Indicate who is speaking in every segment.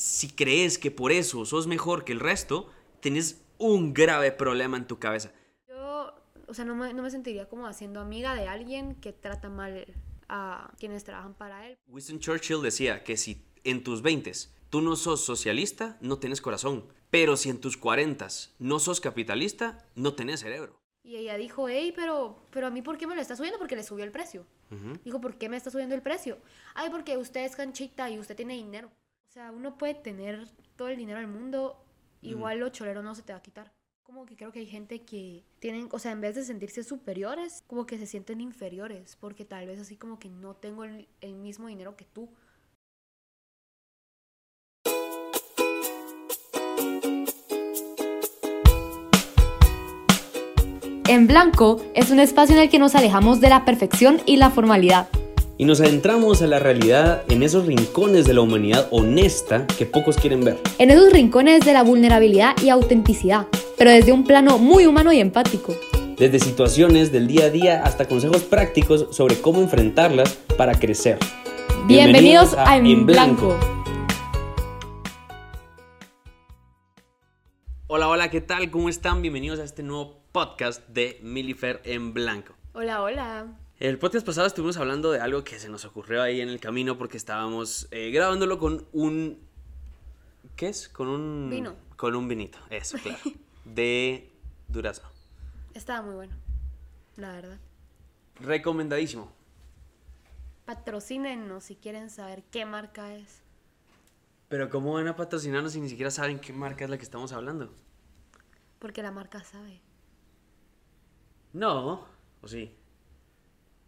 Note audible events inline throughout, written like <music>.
Speaker 1: si crees que por eso sos mejor que el resto, tenés un grave problema en tu cabeza.
Speaker 2: Yo, o sea, no me, no me sentiría como haciendo amiga de alguien que trata mal a quienes trabajan para él.
Speaker 1: Winston Churchill decía que si en tus 20 tú no sos socialista, no tienes corazón. Pero si en tus 40 no sos capitalista, no tenés cerebro.
Speaker 2: Y ella dijo, hey, pero, pero a mí, ¿por qué me lo está subiendo? Porque le subió el precio. Dijo, ¿por qué me está subiendo el precio? Ay, porque usted es canchita y usted tiene dinero. O sea, uno puede tener todo el dinero del mundo, igual lo cholero no se te va a quitar. Como que creo que hay gente que tienen, o sea, en vez de sentirse superiores, como que se sienten inferiores, porque tal vez así como que no tengo el, el mismo dinero que tú.
Speaker 3: En Blanco es un espacio en el que nos alejamos de la perfección y la formalidad.
Speaker 1: Y nos adentramos a la realidad en esos rincones de la humanidad honesta que pocos quieren ver.
Speaker 3: En esos rincones de la vulnerabilidad y autenticidad, pero desde un plano muy humano y empático.
Speaker 1: Desde situaciones del día a día hasta consejos prácticos sobre cómo enfrentarlas para crecer.
Speaker 3: Bienvenidos, a, En Blanco.
Speaker 1: Hola, hola, ¿qué tal? ¿Cómo están? Bienvenidos a este nuevo podcast de Milifer en Blanco.
Speaker 2: Hola, hola.
Speaker 1: El podcast pasado estuvimos hablando de algo que se nos ocurrió ahí en el camino porque estábamos eh, grabándolo con un... ¿Qué es? Con un...
Speaker 2: Vino.
Speaker 1: Con un vinito, eso, <laughs> claro. de durazno.
Speaker 2: Estaba muy bueno, la verdad.
Speaker 1: Recomendadísimo.
Speaker 2: Patrocínenos si quieren saber qué marca es.
Speaker 1: Pero ¿cómo van a patrocinarnos si ni siquiera saben qué marca es la que estamos hablando?
Speaker 2: Porque la marca sabe.
Speaker 1: No, ¿o sí?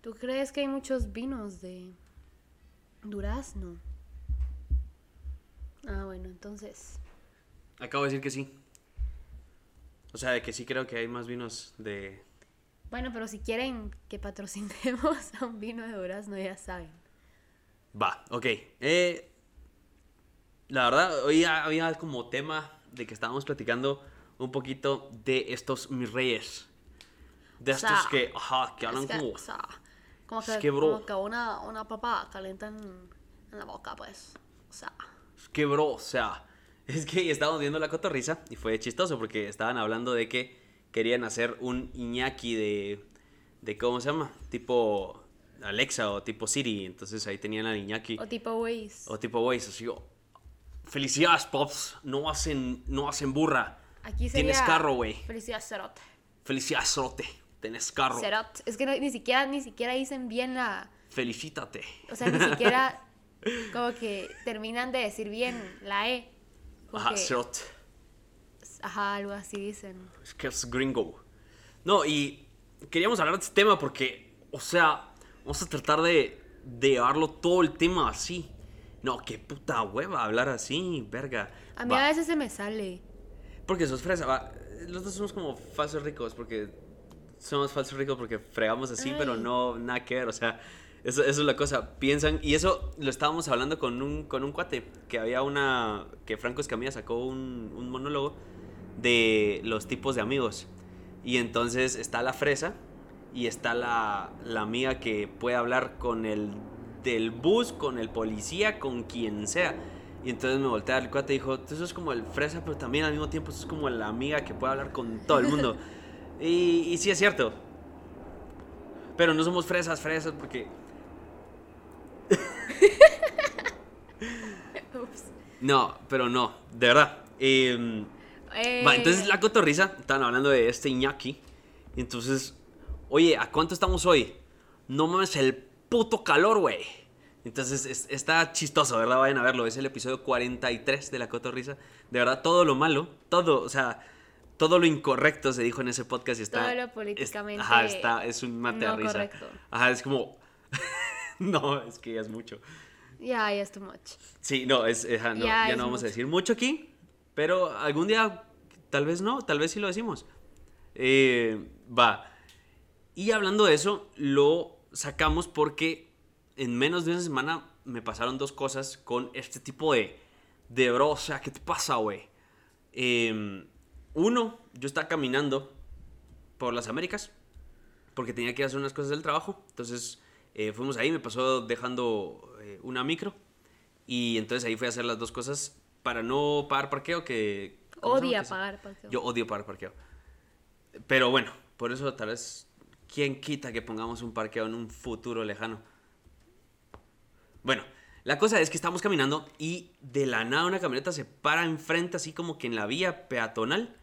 Speaker 2: ¿Tú crees que hay muchos vinos de durazno? Ah, bueno, entonces.
Speaker 1: Acabo de decir que sí. O sea, de que sí creo que hay más vinos de...
Speaker 2: Bueno, pero si quieren que patrocinemos <laughs> a un vino de durazno, ya saben.
Speaker 1: Va, ok. Eh, la verdad, hoy había como tema de que estábamos platicando un poquito de estos mis reyes. De
Speaker 2: O
Speaker 1: estos
Speaker 2: sea,
Speaker 1: que, ajá, que hablan
Speaker 2: Es que,
Speaker 1: como...
Speaker 2: o sea, como
Speaker 1: Es
Speaker 2: que,
Speaker 1: que, bro.
Speaker 2: como que una, una papa calienta en, en la boca, pues. O sea,
Speaker 1: Es que, bro, o sea, <laughs> es que estábamos viendo la cotorriza y fue chistoso porque estaban hablando de que querían hacer un Iñaki de, de ¿cómo se llama? Tipo Alexa o tipo Siri. Entonces ahí tenían al Iñaki.
Speaker 2: o tipo Waze.
Speaker 1: O tipo Waze, así yo, felicidades, Pops, no hacen, no hacen burra.
Speaker 2: Aquí sería...
Speaker 1: Tienes carro, güey.
Speaker 2: Felicidades, Cerote.
Speaker 1: Felicidades, Sote, tenés carro.
Speaker 2: Cerote. Es que no- ni siquiera, ni siquiera dicen bien la...
Speaker 1: Felicítate.
Speaker 2: O sea, ni siquiera <laughs> como que terminan de decir bien la E.
Speaker 1: Ajá,
Speaker 2: Porque-
Speaker 1: Cerote.
Speaker 2: Ajá, algo así dicen.
Speaker 1: Es que es gringo. No, y queríamos hablar de este tema porque, o sea, vamos a tratar de, de llevarlo todo el tema así. No, qué puta hueva hablar así, verga.
Speaker 2: A mí
Speaker 1: Va,
Speaker 2: a veces se me sale.
Speaker 1: Porque sos fresa, va. Los dos somos como falsos ricos porque somos falsos ricos porque fregamos así,
Speaker 2: Ay.
Speaker 1: pero no, nada que ver, o sea, eso, eso es la cosa. Piensan, y eso lo estábamos hablando con un, con un cuate, que había una, que Franco Escamilla sacó un, un monólogo de los tipos de amigos. Y entonces está la fresa y está la, la amiga que puede hablar con el del bus, con el policía, con quien sea. Y entonces me voltea al cuate y dijo, tú sos como el fresa, pero también al mismo tiempo sos como la amiga que puede hablar con todo el mundo. <laughs> y, y sí es cierto. Pero no somos fresas, fresas, porque... No, pero no, de verdad. Em,
Speaker 2: Eh,
Speaker 1: Va, entonces la cotorriza, estaban hablando de este Iñaki. Entonces, oye, ¿a cuánto estamos hoy? No mames, el puto calor, güey. Entonces es- está chistoso, ¿verdad? Vayan a verlo. Es el episodio 43 de la cotorriza. De verdad, todo lo malo, todo, o sea, todo lo incorrecto se dijo en ese podcast y está.
Speaker 2: Todo lo
Speaker 1: es-
Speaker 2: políticamente
Speaker 1: ajá, está, es un mate
Speaker 2: no
Speaker 1: de risa.
Speaker 2: correcto.
Speaker 1: Ajá, es como. <laughs> no, es que ya es mucho.
Speaker 2: Ya, ya es too much.
Speaker 1: Sí, no, es, ajá, no,
Speaker 2: Ya
Speaker 1: ya
Speaker 2: es
Speaker 1: no vamos a decir mucho aquí, pero algún día tal vez no, tal vez sí lo decimos. Eh, va. Y hablando de eso, lo sacamos porque en menos de una semana me pasaron dos cosas con este tipo de, de bro, o sea, ¿qué te pasa, güey? Eh, uno, yo estaba caminando por las Américas porque tenía que hacer unas cosas del trabajo. Entonces eh, fuimos ahí, me pasó dejando eh, una micro. Y entonces ahí fui a hacer las dos cosas para no pagar parqueo que...
Speaker 2: Odia pagar parqueo.
Speaker 1: Yo odio pagar parqueo. Pero bueno, por eso tal vez... ¿Quién quita que pongamos un parqueo en un futuro lejano? Bueno, la cosa es que estamos caminando y de la nada una camioneta se para enfrente así como que en la vía peatonal.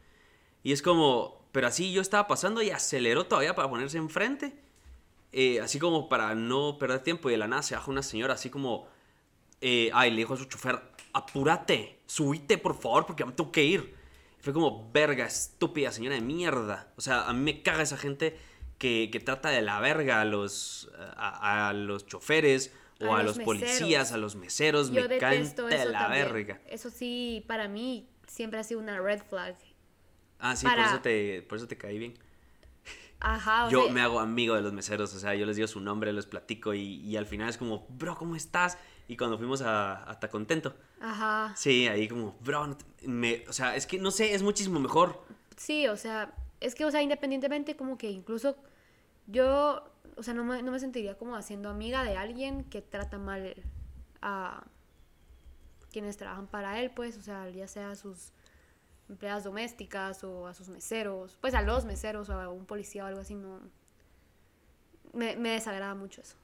Speaker 1: Y es como, pero así yo estaba pasando y aceleró todavía para ponerse enfrente. eh, así como para no perder tiempo y de la nada se baja una señora así como, eh, ay, le dijo a su chofer, apúrate, subite por favor porque me tengo que ir. Fue como, verga, estúpida señora de mierda. O sea, a mí me caga esa gente que, que trata de la verga a los, a, a los choferes o
Speaker 2: A
Speaker 1: a,
Speaker 2: los
Speaker 1: policías, a los meseros.
Speaker 2: Yo
Speaker 1: me caen
Speaker 2: detesto
Speaker 1: de
Speaker 2: eso
Speaker 1: la
Speaker 2: también.
Speaker 1: verga.
Speaker 2: Eso sí, para mí siempre ha sido una red flag.
Speaker 1: Ah, sí,
Speaker 2: Para-
Speaker 1: por, eso te, por eso te caí bien.
Speaker 2: Ajá, o
Speaker 1: Yo
Speaker 2: sea,
Speaker 1: me hago amigo de los meseros, o sea, yo les digo su nombre, les platico y, y al final es como, bro, ¿cómo estás? Y cuando fuimos a hasta contento,
Speaker 2: Ajá.
Speaker 1: sí, ahí como, bro, no te- me, o sea, es que no sé, es muchísimo mejor.
Speaker 2: Sí, o sea, es que, o sea, independientemente, como que incluso yo, o sea, no me, no me sentiría como haciendo amiga de alguien que trata mal a quienes trabajan para él, pues, o sea, ya sea a sus empleadas domésticas o a sus meseros, pues a los meseros o a un policía o algo así, no. Me, me desagrada mucho eso.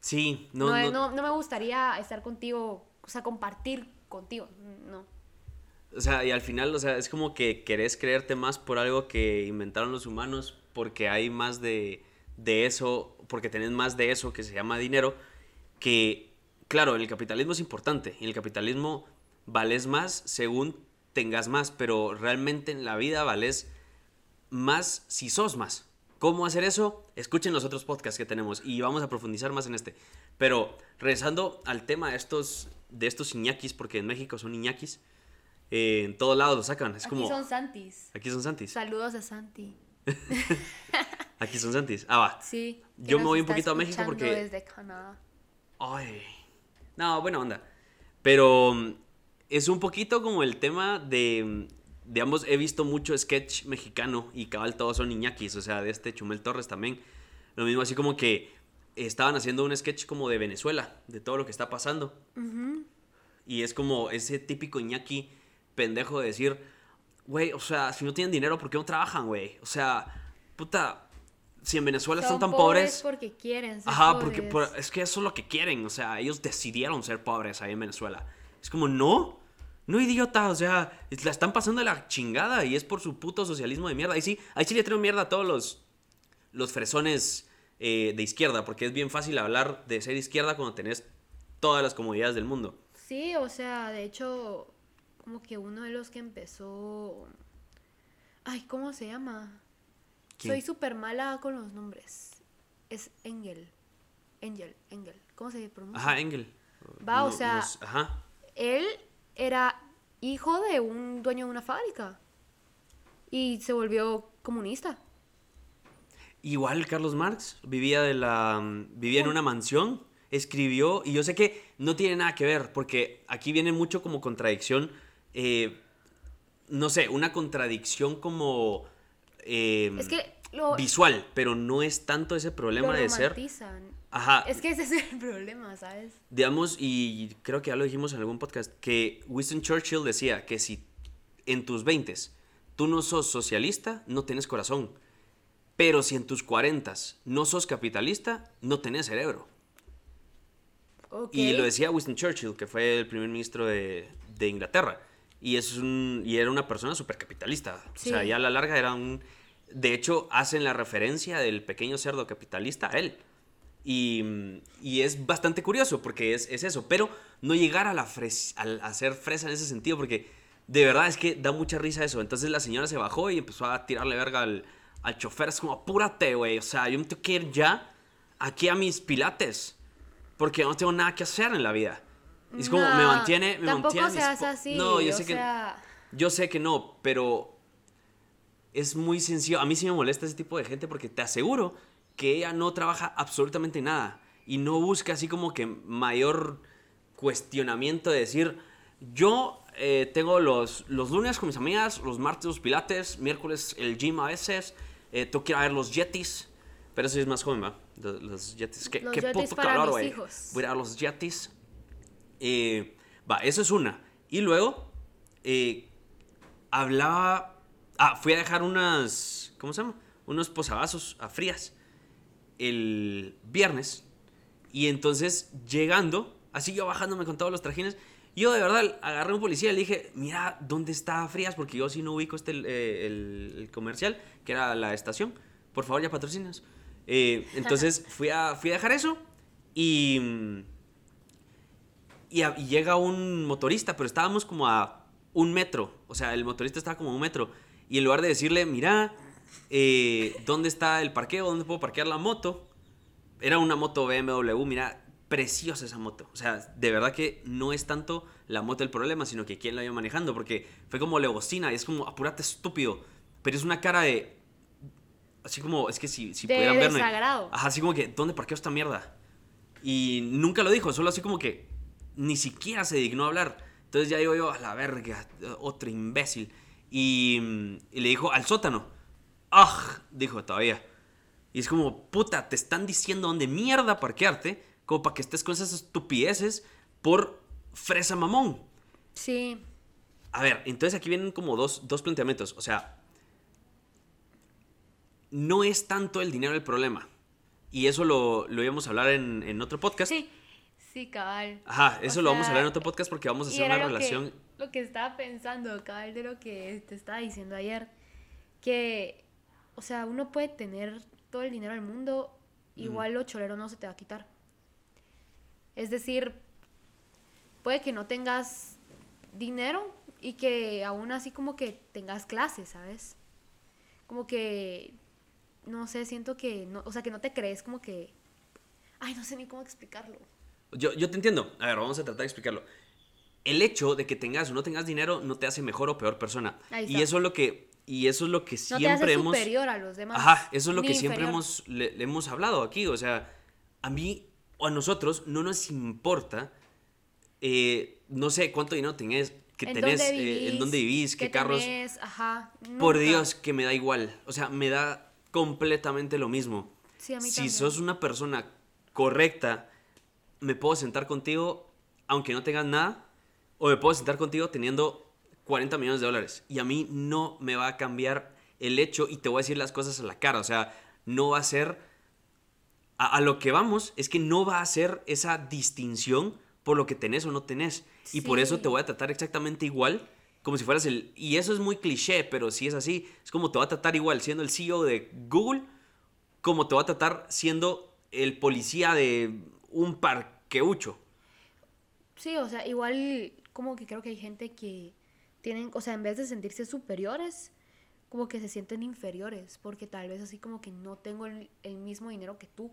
Speaker 1: Sí,
Speaker 2: No,
Speaker 1: no,
Speaker 2: no,
Speaker 1: no,
Speaker 2: no me gustaría estar contigo, o sea, compartir contigo, no.
Speaker 1: o sea, y al final, o sea, es como que querés creerte más por algo que inventaron los humanos, porque hay más de, de eso, porque tenés más de eso que se llama dinero, que, claro, en el capitalismo es importante, en el capitalismo vales más según tengas más, pero realmente en la vida vales más si sos más. ¿Cómo hacer eso? Escuchen los otros podcasts que tenemos y vamos a profundizar más en este. Pero regresando al tema de estos, de estos iñakis, porque en México son iñakis, eh, en todos lados lo sacan. Es como.
Speaker 2: Aquí son Santis.
Speaker 1: Aquí son Santis.
Speaker 2: Saludos a Santi. <laughs>
Speaker 1: Aquí son Santis. Ah, va.
Speaker 2: Sí.
Speaker 1: Yo me voy un poquito a México porque-
Speaker 2: Desde Canadá.
Speaker 1: Ay. No, buena onda. Pero mm, es un poquito como el tema de. mm, Digamos, he visto mucho sketch mexicano y cabal todos son iñakis, o sea, de este Chumel Torres también. Lo mismo, así como que estaban haciendo un sketch como de Venezuela, de todo lo que está pasando. Y es como ese típico iñaki pendejo de decir, güey, o sea, si no tienen dinero, ¿por qué no trabajan, güey? O sea, puta, si en Venezuela
Speaker 2: Son
Speaker 1: están tan pobres.
Speaker 2: porque quieren ser
Speaker 1: Ajá, porque por- es que eso es lo que quieren. O sea, ellos decidieron ser pobres ahí en Venezuela. Es como, no, no idiota. O sea, la están pasando de la chingada y es por su puto socialismo de mierda. Ahí sí, ahí sí le traigo mierda a todos los, los fresones eh, de izquierda, porque es bien fácil hablar de ser izquierda cuando tenés todas las comodidades del mundo.
Speaker 2: Sí, o sea, de hecho, como que uno de los que empezó... Ay, ¿cómo se llama?
Speaker 1: ¿Quién?
Speaker 2: Soy súper mala con los nombres. Es Engel. Engel, Engel. ¿Cómo se pronuncia?
Speaker 1: Ajá, Engel.
Speaker 2: Va, o sea-
Speaker 1: los- ajá.
Speaker 2: Él era hijo de un dueño de una fábrica. Y se volvió comunista.
Speaker 1: Igual Carlos Marx vivía de la vivía en una mansión, escribió y yo sé que no tiene nada que ver porque aquí viene mucho como contradicción, eh, no sé, una contradicción como eh,
Speaker 2: Es que lo,
Speaker 1: visual, pero no es tanto ese problema
Speaker 2: lo
Speaker 1: de ser, ajá,
Speaker 2: Es que ese es el <laughs> problema, ¿sabes?
Speaker 1: digamos y creo que ya lo dijimos en algún podcast que Winston Churchill decía que si en tus 20 tú no sos socialista, no tienes corazón. Pero si en tus 40 no sos capitalista, no tenés cerebro.
Speaker 2: Ok.
Speaker 1: Y lo decía Winston Churchill, que fue el primer ministro de, de Inglaterra. Y, es un, y era una persona súper capitalista.
Speaker 2: Sí.
Speaker 1: O sea, ya a la larga era un... De hecho, hacen la referencia del pequeño cerdo capitalista a él. Y, y es bastante curioso porque es, es eso. Pero no llegar a, la fres- a ser fresa en ese sentido porque de verdad es que da mucha risa eso. Entonces la señora se bajó y empezó a tirarle verga al, al chofer. Es como, apúrate, güey. O sea, yo me tengo que ir ya aquí a mis pilates. Porque no tengo nada que hacer en la vida. Y es como, me mantiene, me
Speaker 2: Tampoco
Speaker 1: mantiene.
Speaker 2: se
Speaker 1: mis
Speaker 2: hace
Speaker 1: po-
Speaker 2: así.
Speaker 1: No, yo sé que... Yo sé que no, pero es muy sencillo. A mí sí me molesta ese tipo de gente porque te aseguro que ella no trabaja absolutamente nada y no busca así como que mayor cuestionamiento de decir, yo eh, tengo los, los lunes con mis amigas, los martes los pilates, miércoles el gym a veces, eh, tengo que ir a ver los yetis, pero eso es más joven, ¿va? Los, los yetis. ¿Qué,
Speaker 2: Los
Speaker 1: qué
Speaker 2: yetis
Speaker 1: puto
Speaker 2: para
Speaker 1: calor,
Speaker 2: mis
Speaker 1: güey.
Speaker 2: hijos.
Speaker 1: Voy a ir a los yetis. Eh, va, eso es una. Y luego, eh, hablaba, ah, fui a dejar unas, ¿cómo se llama? Unos posavasos a frías el viernes. Y entonces, llegando, así yo bajándome con todos los trajines, yo de verdad agarré a un policía y le dije, mira, ¿dónde está Frías? Porque yo sí no ubico este, eh, el, el comercial, que era la estación. Por favor, ya patrocinas. Eh, <laughs> entonces fui a, fui a dejar eso y, y, a- y llega un motorista, pero estábamos como a un metro. O sea, el motorista estaba como a un metro. Y en lugar de decirle, mira, eh, ¿dónde está el parqueo? ¿Dónde puedo parquear la moto? Era una moto BMW, mira, preciosa esa moto. O sea, de verdad que no es tanto la moto el problema, sino que quién la iba manejando, porque fue como le bocina y es como, apúrate estúpido. Pero es una cara de... Así como, es que si, si
Speaker 2: De
Speaker 1: pudieran verme...
Speaker 2: desagrado.
Speaker 1: Ajá, así como que, ¿dónde parqueo esta mierda? Y nunca lo dijo, solo así como que ni siquiera se dignó a hablar. Entonces ya digo yo, a la verga, otro imbécil. Y, y le dijo, al sótano. ¡Ah! Dijo todavía. Y es como, puta, te están diciendo dónde mierda parquearte, como para que estés con esas estupideces por fresa mamón.
Speaker 2: Sí.
Speaker 1: A ver, entonces aquí vienen como dos, dos planteamientos. O sea, no es tanto el dinero el problema. Y eso lo, lo íbamos a hablar en, en otro podcast.
Speaker 2: Sí. Sí, cabal.
Speaker 1: Ajá,
Speaker 2: O
Speaker 1: eso lo vamos a hablar en otro podcast porque vamos a hacer una
Speaker 2: lo que-
Speaker 1: relación.
Speaker 2: lo que estaba pensando, cabal, de lo que te estaba diciendo ayer. Que, o sea, uno puede tener todo el dinero del mundo, igual lo cholero no se te va a quitar. Es decir, puede que no tengas dinero y que aún así como que tengas clases, ¿sabes? Como que, no sé, siento que, no, o sea, que no te crees como que, ay, no sé ni cómo explicarlo.
Speaker 1: Yo, yo te entiendo. A ver, vamos a tratar de explicarlo. El hecho de que tengas o no tengas dinero no te hace mejor o peor persona. Y eso es lo que, y eso es lo que
Speaker 2: No te
Speaker 1: siempre
Speaker 2: hace
Speaker 1: hemos.
Speaker 2: superior a los demás.
Speaker 1: Ajá, eso es lo que siempre hemos, le, le hemos hablado aquí. O sea, a mí o a nosotros no nos importa, eh, no sé cuánto dinero tenés, que
Speaker 2: ¿En
Speaker 1: tenés,
Speaker 2: dónde
Speaker 1: eh, en dónde vivís, qué, carros.
Speaker 2: tenés? Ajá.
Speaker 1: Por. Dios, que me da igual. O sea, me da completamente lo mismo.
Speaker 2: Sí, a mí
Speaker 1: si
Speaker 2: también.
Speaker 1: sos una persona correcta, me puedo sentar contigo aunque no tengas nada, o me puedo sentar contigo teniendo 40 millones de dólares. Y a mí no me va a cambiar el hecho y te voy a decir las cosas a la cara. O sea, no va a ser... A, a lo que vamos es que no va a ser esa distinción por lo que tenés o no tenés. Y por eso
Speaker 2: Sí.
Speaker 1: te voy a tratar exactamente igual, como si fueras el... Y eso es muy cliché, pero si es así, es como te va a tratar igual siendo el CEO de Google, como te va a tratar siendo el policía de un parqueucho.
Speaker 2: Sí, o sea, igual como que creo que hay gente que tienen, o sea, en vez de sentirse superiores, como que se sienten inferiores, porque tal vez así como que no tengo el, el mismo dinero que tú,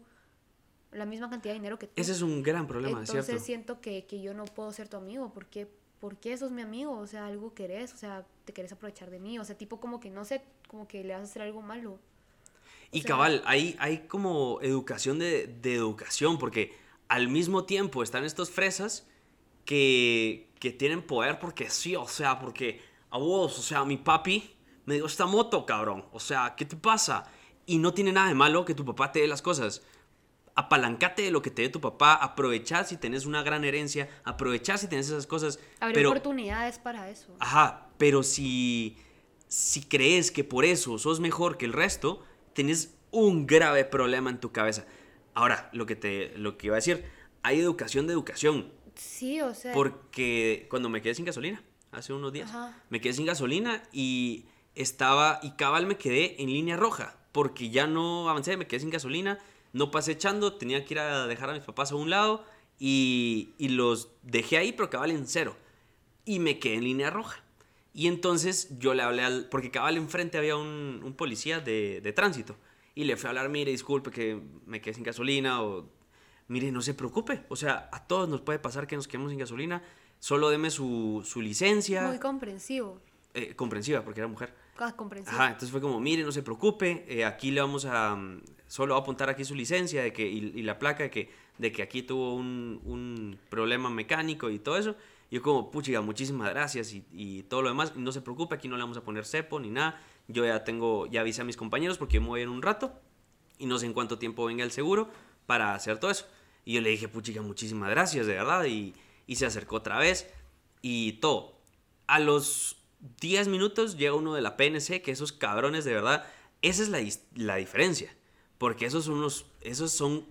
Speaker 2: la misma cantidad de dinero que tú.
Speaker 1: Ese es un gran problema,
Speaker 2: Entonces
Speaker 1: ¿cierto?
Speaker 2: siento que, que yo no puedo ser tu amigo, porque ¿por qué sos mi amigo? O sea, algo querés, o sea, te querés aprovechar de mí, o sea, tipo como que no sé, como que le vas a hacer algo malo.
Speaker 1: Y
Speaker 2: sea-
Speaker 1: cabal, hay, hay como educación de, de educación, porque al mismo tiempo están estos fresas que, que tienen poder porque sí, o sea, porque a vos, o sea, mi papi me dio esta moto, cabrón. O sea, ¿qué te pasa? Y no tiene nada de malo que tu papá te dé las cosas. Apalancate de lo que te dé tu papá, aprovechá si tenés una gran herencia, aprovechá si tenés esas cosas.
Speaker 2: Abrir
Speaker 1: pero,
Speaker 2: oportunidades para eso.
Speaker 1: Ajá, pero si, si crees que por eso sos mejor que el resto, tenés un grave problema en tu cabeza. Ahora, lo que, te, lo que iba a decir, hay educación de educación.
Speaker 2: Sí, o sea,
Speaker 1: Porque cuando me quedé sin gasolina, hace unos días,
Speaker 2: Ajá.
Speaker 1: me quedé sin gasolina y estaba, y cabal me quedé en línea roja, porque ya no avancé, me quedé sin gasolina, no pasé echando, tenía que ir a dejar a mis papás a un lado y, y los dejé ahí, pero cabal en cero. Y me quedé en línea roja. Y entonces yo le hablé al, porque cabal enfrente había un, un policía de, de tránsito. Y le fui a hablar, mire, disculpe que me quedé sin gasolina o mire, no se preocupe. O sea, a todos nos puede pasar que nos quedemos sin gasolina. Solo deme su, su licencia.
Speaker 2: muy comprensivo.
Speaker 1: eh, comprensiva, porque era mujer.
Speaker 2: Ah, comprensivo.
Speaker 1: Ajá, entonces fue como, mire, no se preocupe, eh, aquí le vamos a, mm, solo va a apuntar aquí su licencia de que, y, y la placa de que, de que aquí tuvo un, un problema mecánico y todo eso. Y yo como, puchiga, muchísimas gracias y, y todo lo demás, no se preocupe, aquí no le vamos a poner cepo ni nada. Yo ya tengo, ya avisé a mis compañeros porque yo me voy en un rato y no sé en cuánto tiempo venga el seguro para hacer todo eso. Y yo le dije, puchiga, muchísimas gracias, de verdad, y, y se acercó otra vez. y todo. A los 10 minutos llega uno de la PNC, que esos cabrones de verdad, esa es la, la diferencia. Porque esos son unos, esos son
Speaker 2: Es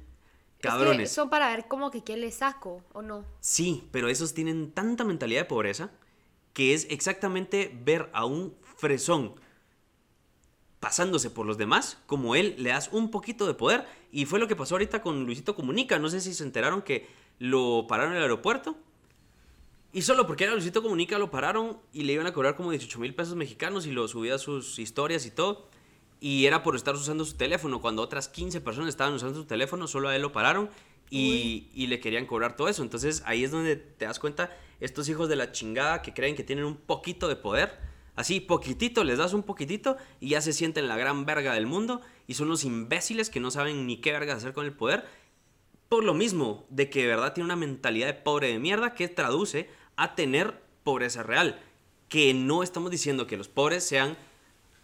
Speaker 2: que
Speaker 1: cabrones.
Speaker 2: son para ver como que qué le saco o no.
Speaker 1: Sí, pero esos tienen tanta mentalidad de pobreza que es exactamente ver a un fresón pasándose por los demás, como él le das un poquito de poder. Y fue lo que pasó ahorita con Luisito Comunica. No sé si se enteraron que lo pararon en el aeropuerto. Y solo porque era Luisito Comunica lo pararon y le iban a cobrar como 18 mil pesos mexicanos y lo subía a sus historias y todo. Y era por estar usando su teléfono. Cuando otras 15 personas estaban usando su teléfono, solo a él lo pararon y, y le querían cobrar todo eso. Entonces ahí es donde te das cuenta, estos hijos de la chingada que creen que tienen un poquito de poder. Así, poquitito, les das un poquitito y ya se sienten la gran verga del mundo y son los imbéciles que no saben ni qué verga hacer con el poder por lo mismo de que de verdad tiene una mentalidad de pobre de mierda que traduce a tener pobreza real. Que no estamos diciendo que los pobres sean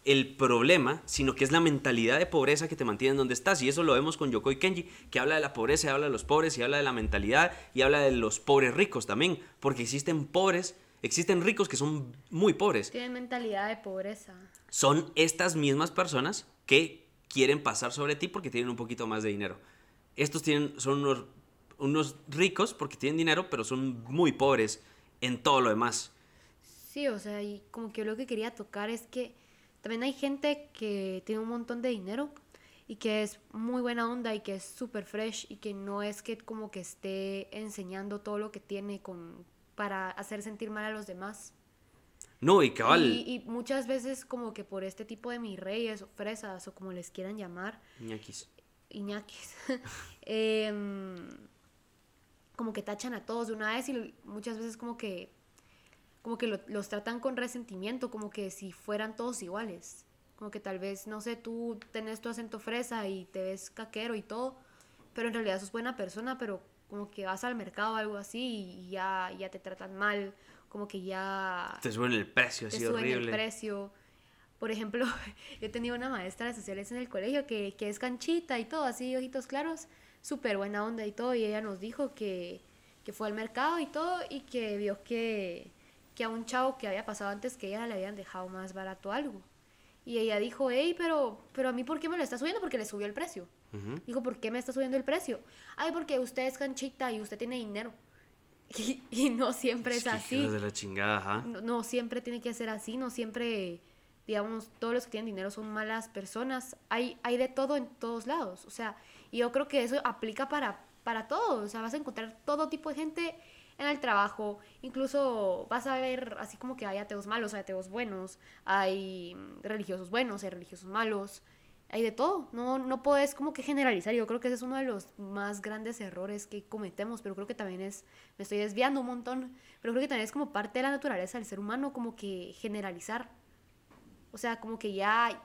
Speaker 1: el problema, sino que es la mentalidad de pobreza que te mantiene donde estás. Y eso lo vemos con Yokoi Kenji, que habla de la pobreza, y habla de los pobres, y habla de la mentalidad, y habla de los pobres ricos también. Porque existen pobres, existen ricos que son muy pobres
Speaker 2: Tienen mentalidad de pobreza.
Speaker 1: son estas mismas personas que quieren pasar sobre ti porque tienen un poquito más de dinero. Estos tienen, son unos, unos ricos porque tienen dinero, pero son muy pobres en todo lo demás.
Speaker 2: Sí, o sea, y como que yo lo que quería tocar es que también hay gente que tiene un montón de dinero y que es muy buena onda y que es súper fresh y que no es que como que esté enseñando todo lo que tiene con, para hacer sentir mal a los demás.
Speaker 1: No, y cabal,
Speaker 2: Y, y muchas veces como que por este tipo de mis reyes o fresas o como les quieran llamar,
Speaker 1: ñaquis.
Speaker 2: iñakis, <laughs> em, como que tachan a todos de una vez y muchas veces como que como que lo- los tratan con resentimiento, como que si fueran todos iguales. Como que tal vez, no sé, tú tenés tu acento fresa y te ves caquero y todo, pero en realidad sos buena persona, pero como que vas al mercado o algo así y ya, ya te tratan mal, como que ya
Speaker 1: Te suben el precio,
Speaker 2: te suben el precio. Por ejemplo, <laughs> yo tenía una maestra de sociales en el colegio que, que es canchita y todo, así, ojitos claros, súper buena onda y todo, y ella nos dijo que, que fue al mercado y todo, y que vio que, que a un chavo que había pasado antes que ella le habían dejado más barato algo. Y ella dijo, hey, pero, pero a mí, ¿por qué me lo está subiendo? Porque le subió el precio. Dijo, ¿por qué me está subiendo el precio? Ay, porque usted es canchita y usted tiene dinero. <laughs> Y, y no siempre es así
Speaker 1: hijos de la chingada, ajá.
Speaker 2: no, no siempre tiene que ser así, no siempre, digamos, todos los que tienen dinero son malas personas. Hay, hay de todo en todos lados. O sea, y yo creo que eso aplica para, para todo. O sea, vas a encontrar todo tipo de gente en el trabajo. Incluso vas a ver así como que hay ateos malos, hay ateos buenos, hay religiosos buenos, hay religiosos malos. Hay de todo, no, no puedes como que generalizar. Yo creo que ese es uno de los más grandes errores que cometemos, pero creo que también es, me estoy desviando un montón, pero creo que también es como parte de la naturaleza del ser humano como que generalizar. O sea, como que ya,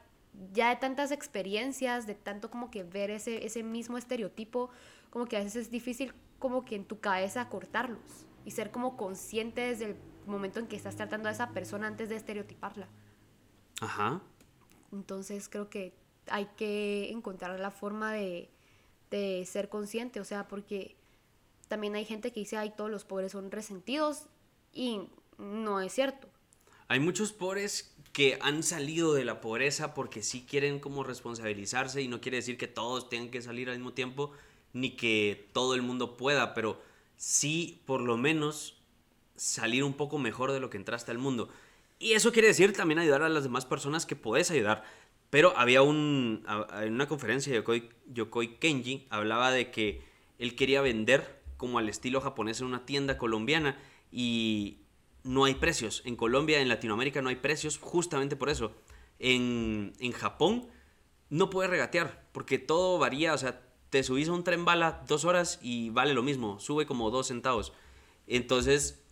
Speaker 2: ya de tantas experiencias, de tanto como que ver ese, ese mismo estereotipo, como que a veces es difícil como que en tu cabeza cortarlos y ser como consciente desde el momento en que estás tratando a esa persona antes de estereotiparla.
Speaker 1: Ajá.
Speaker 2: Entonces creo que hay que encontrar la forma de, de ser consciente, o sea, porque también hay gente que dice, ay, todos los pobres son resentidos y no es cierto.
Speaker 1: Hay muchos pobres que han salido de la pobreza porque sí quieren como responsabilizarse y no quiere decir que todos tengan que salir al mismo tiempo ni que todo el mundo pueda, pero sí por lo menos salir un poco mejor de lo que entraste al mundo. Y eso quiere decir también ayudar a las demás personas que puedes ayudar. Pero había un, en una conferencia de Yokoi, Yokoi Kenji, hablaba de que él quería vender como al estilo japonés en una tienda colombiana y no hay precios. En Colombia, en Latinoamérica no hay precios justamente por eso. En, en Japón no puedes regatear porque todo varía, o sea, te subís a un tren bala dos horas y vale lo mismo, sube como dos centavos. Entonces,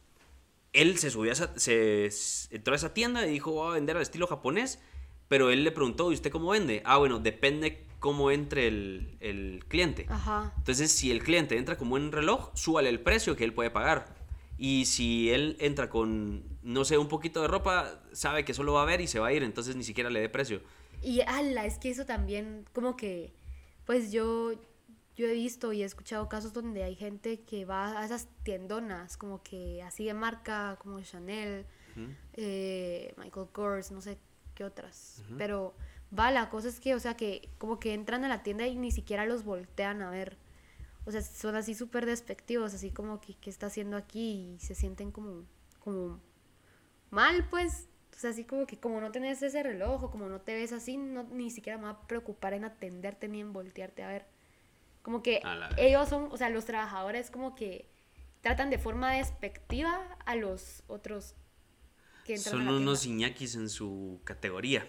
Speaker 1: él se subió a esa, se, entró a esa tienda y dijo, voy a vender al estilo japonés, pero él le preguntó, ¿y usted cómo vende? Ah, bueno, depende cómo entre el, el cliente.
Speaker 2: Ajá.
Speaker 1: Entonces, si el cliente entra con buen reloj, súbale el precio que él puede pagar. Y si él entra con, no sé, un poquito de ropa, sabe que solo va a ver y se va a ir, entonces ni siquiera le dé precio.
Speaker 2: Y ala, es que eso también, como que, pues yo, yo he visto y he escuchado casos donde hay gente que va a esas tiendonas, como que así de marca, como Chanel, eh, Michael Kors, no sé qué otras. Pero va, la cosa es que, o sea, que como que entran a la tienda y ni siquiera los voltean a ver. O sea, son así súper despectivos, así como que, ¿qué está haciendo aquí? Y se sienten como, como mal, pues. O sea, así como que como no tenés ese reloj o como no te ves así, no, ni siquiera me va a preocupar en atenderte ni en voltearte a ver. Como que ellos son, o sea, los trabajadores como que tratan de forma despectiva a los otros
Speaker 1: que entran Son unos iñakis en su categoría.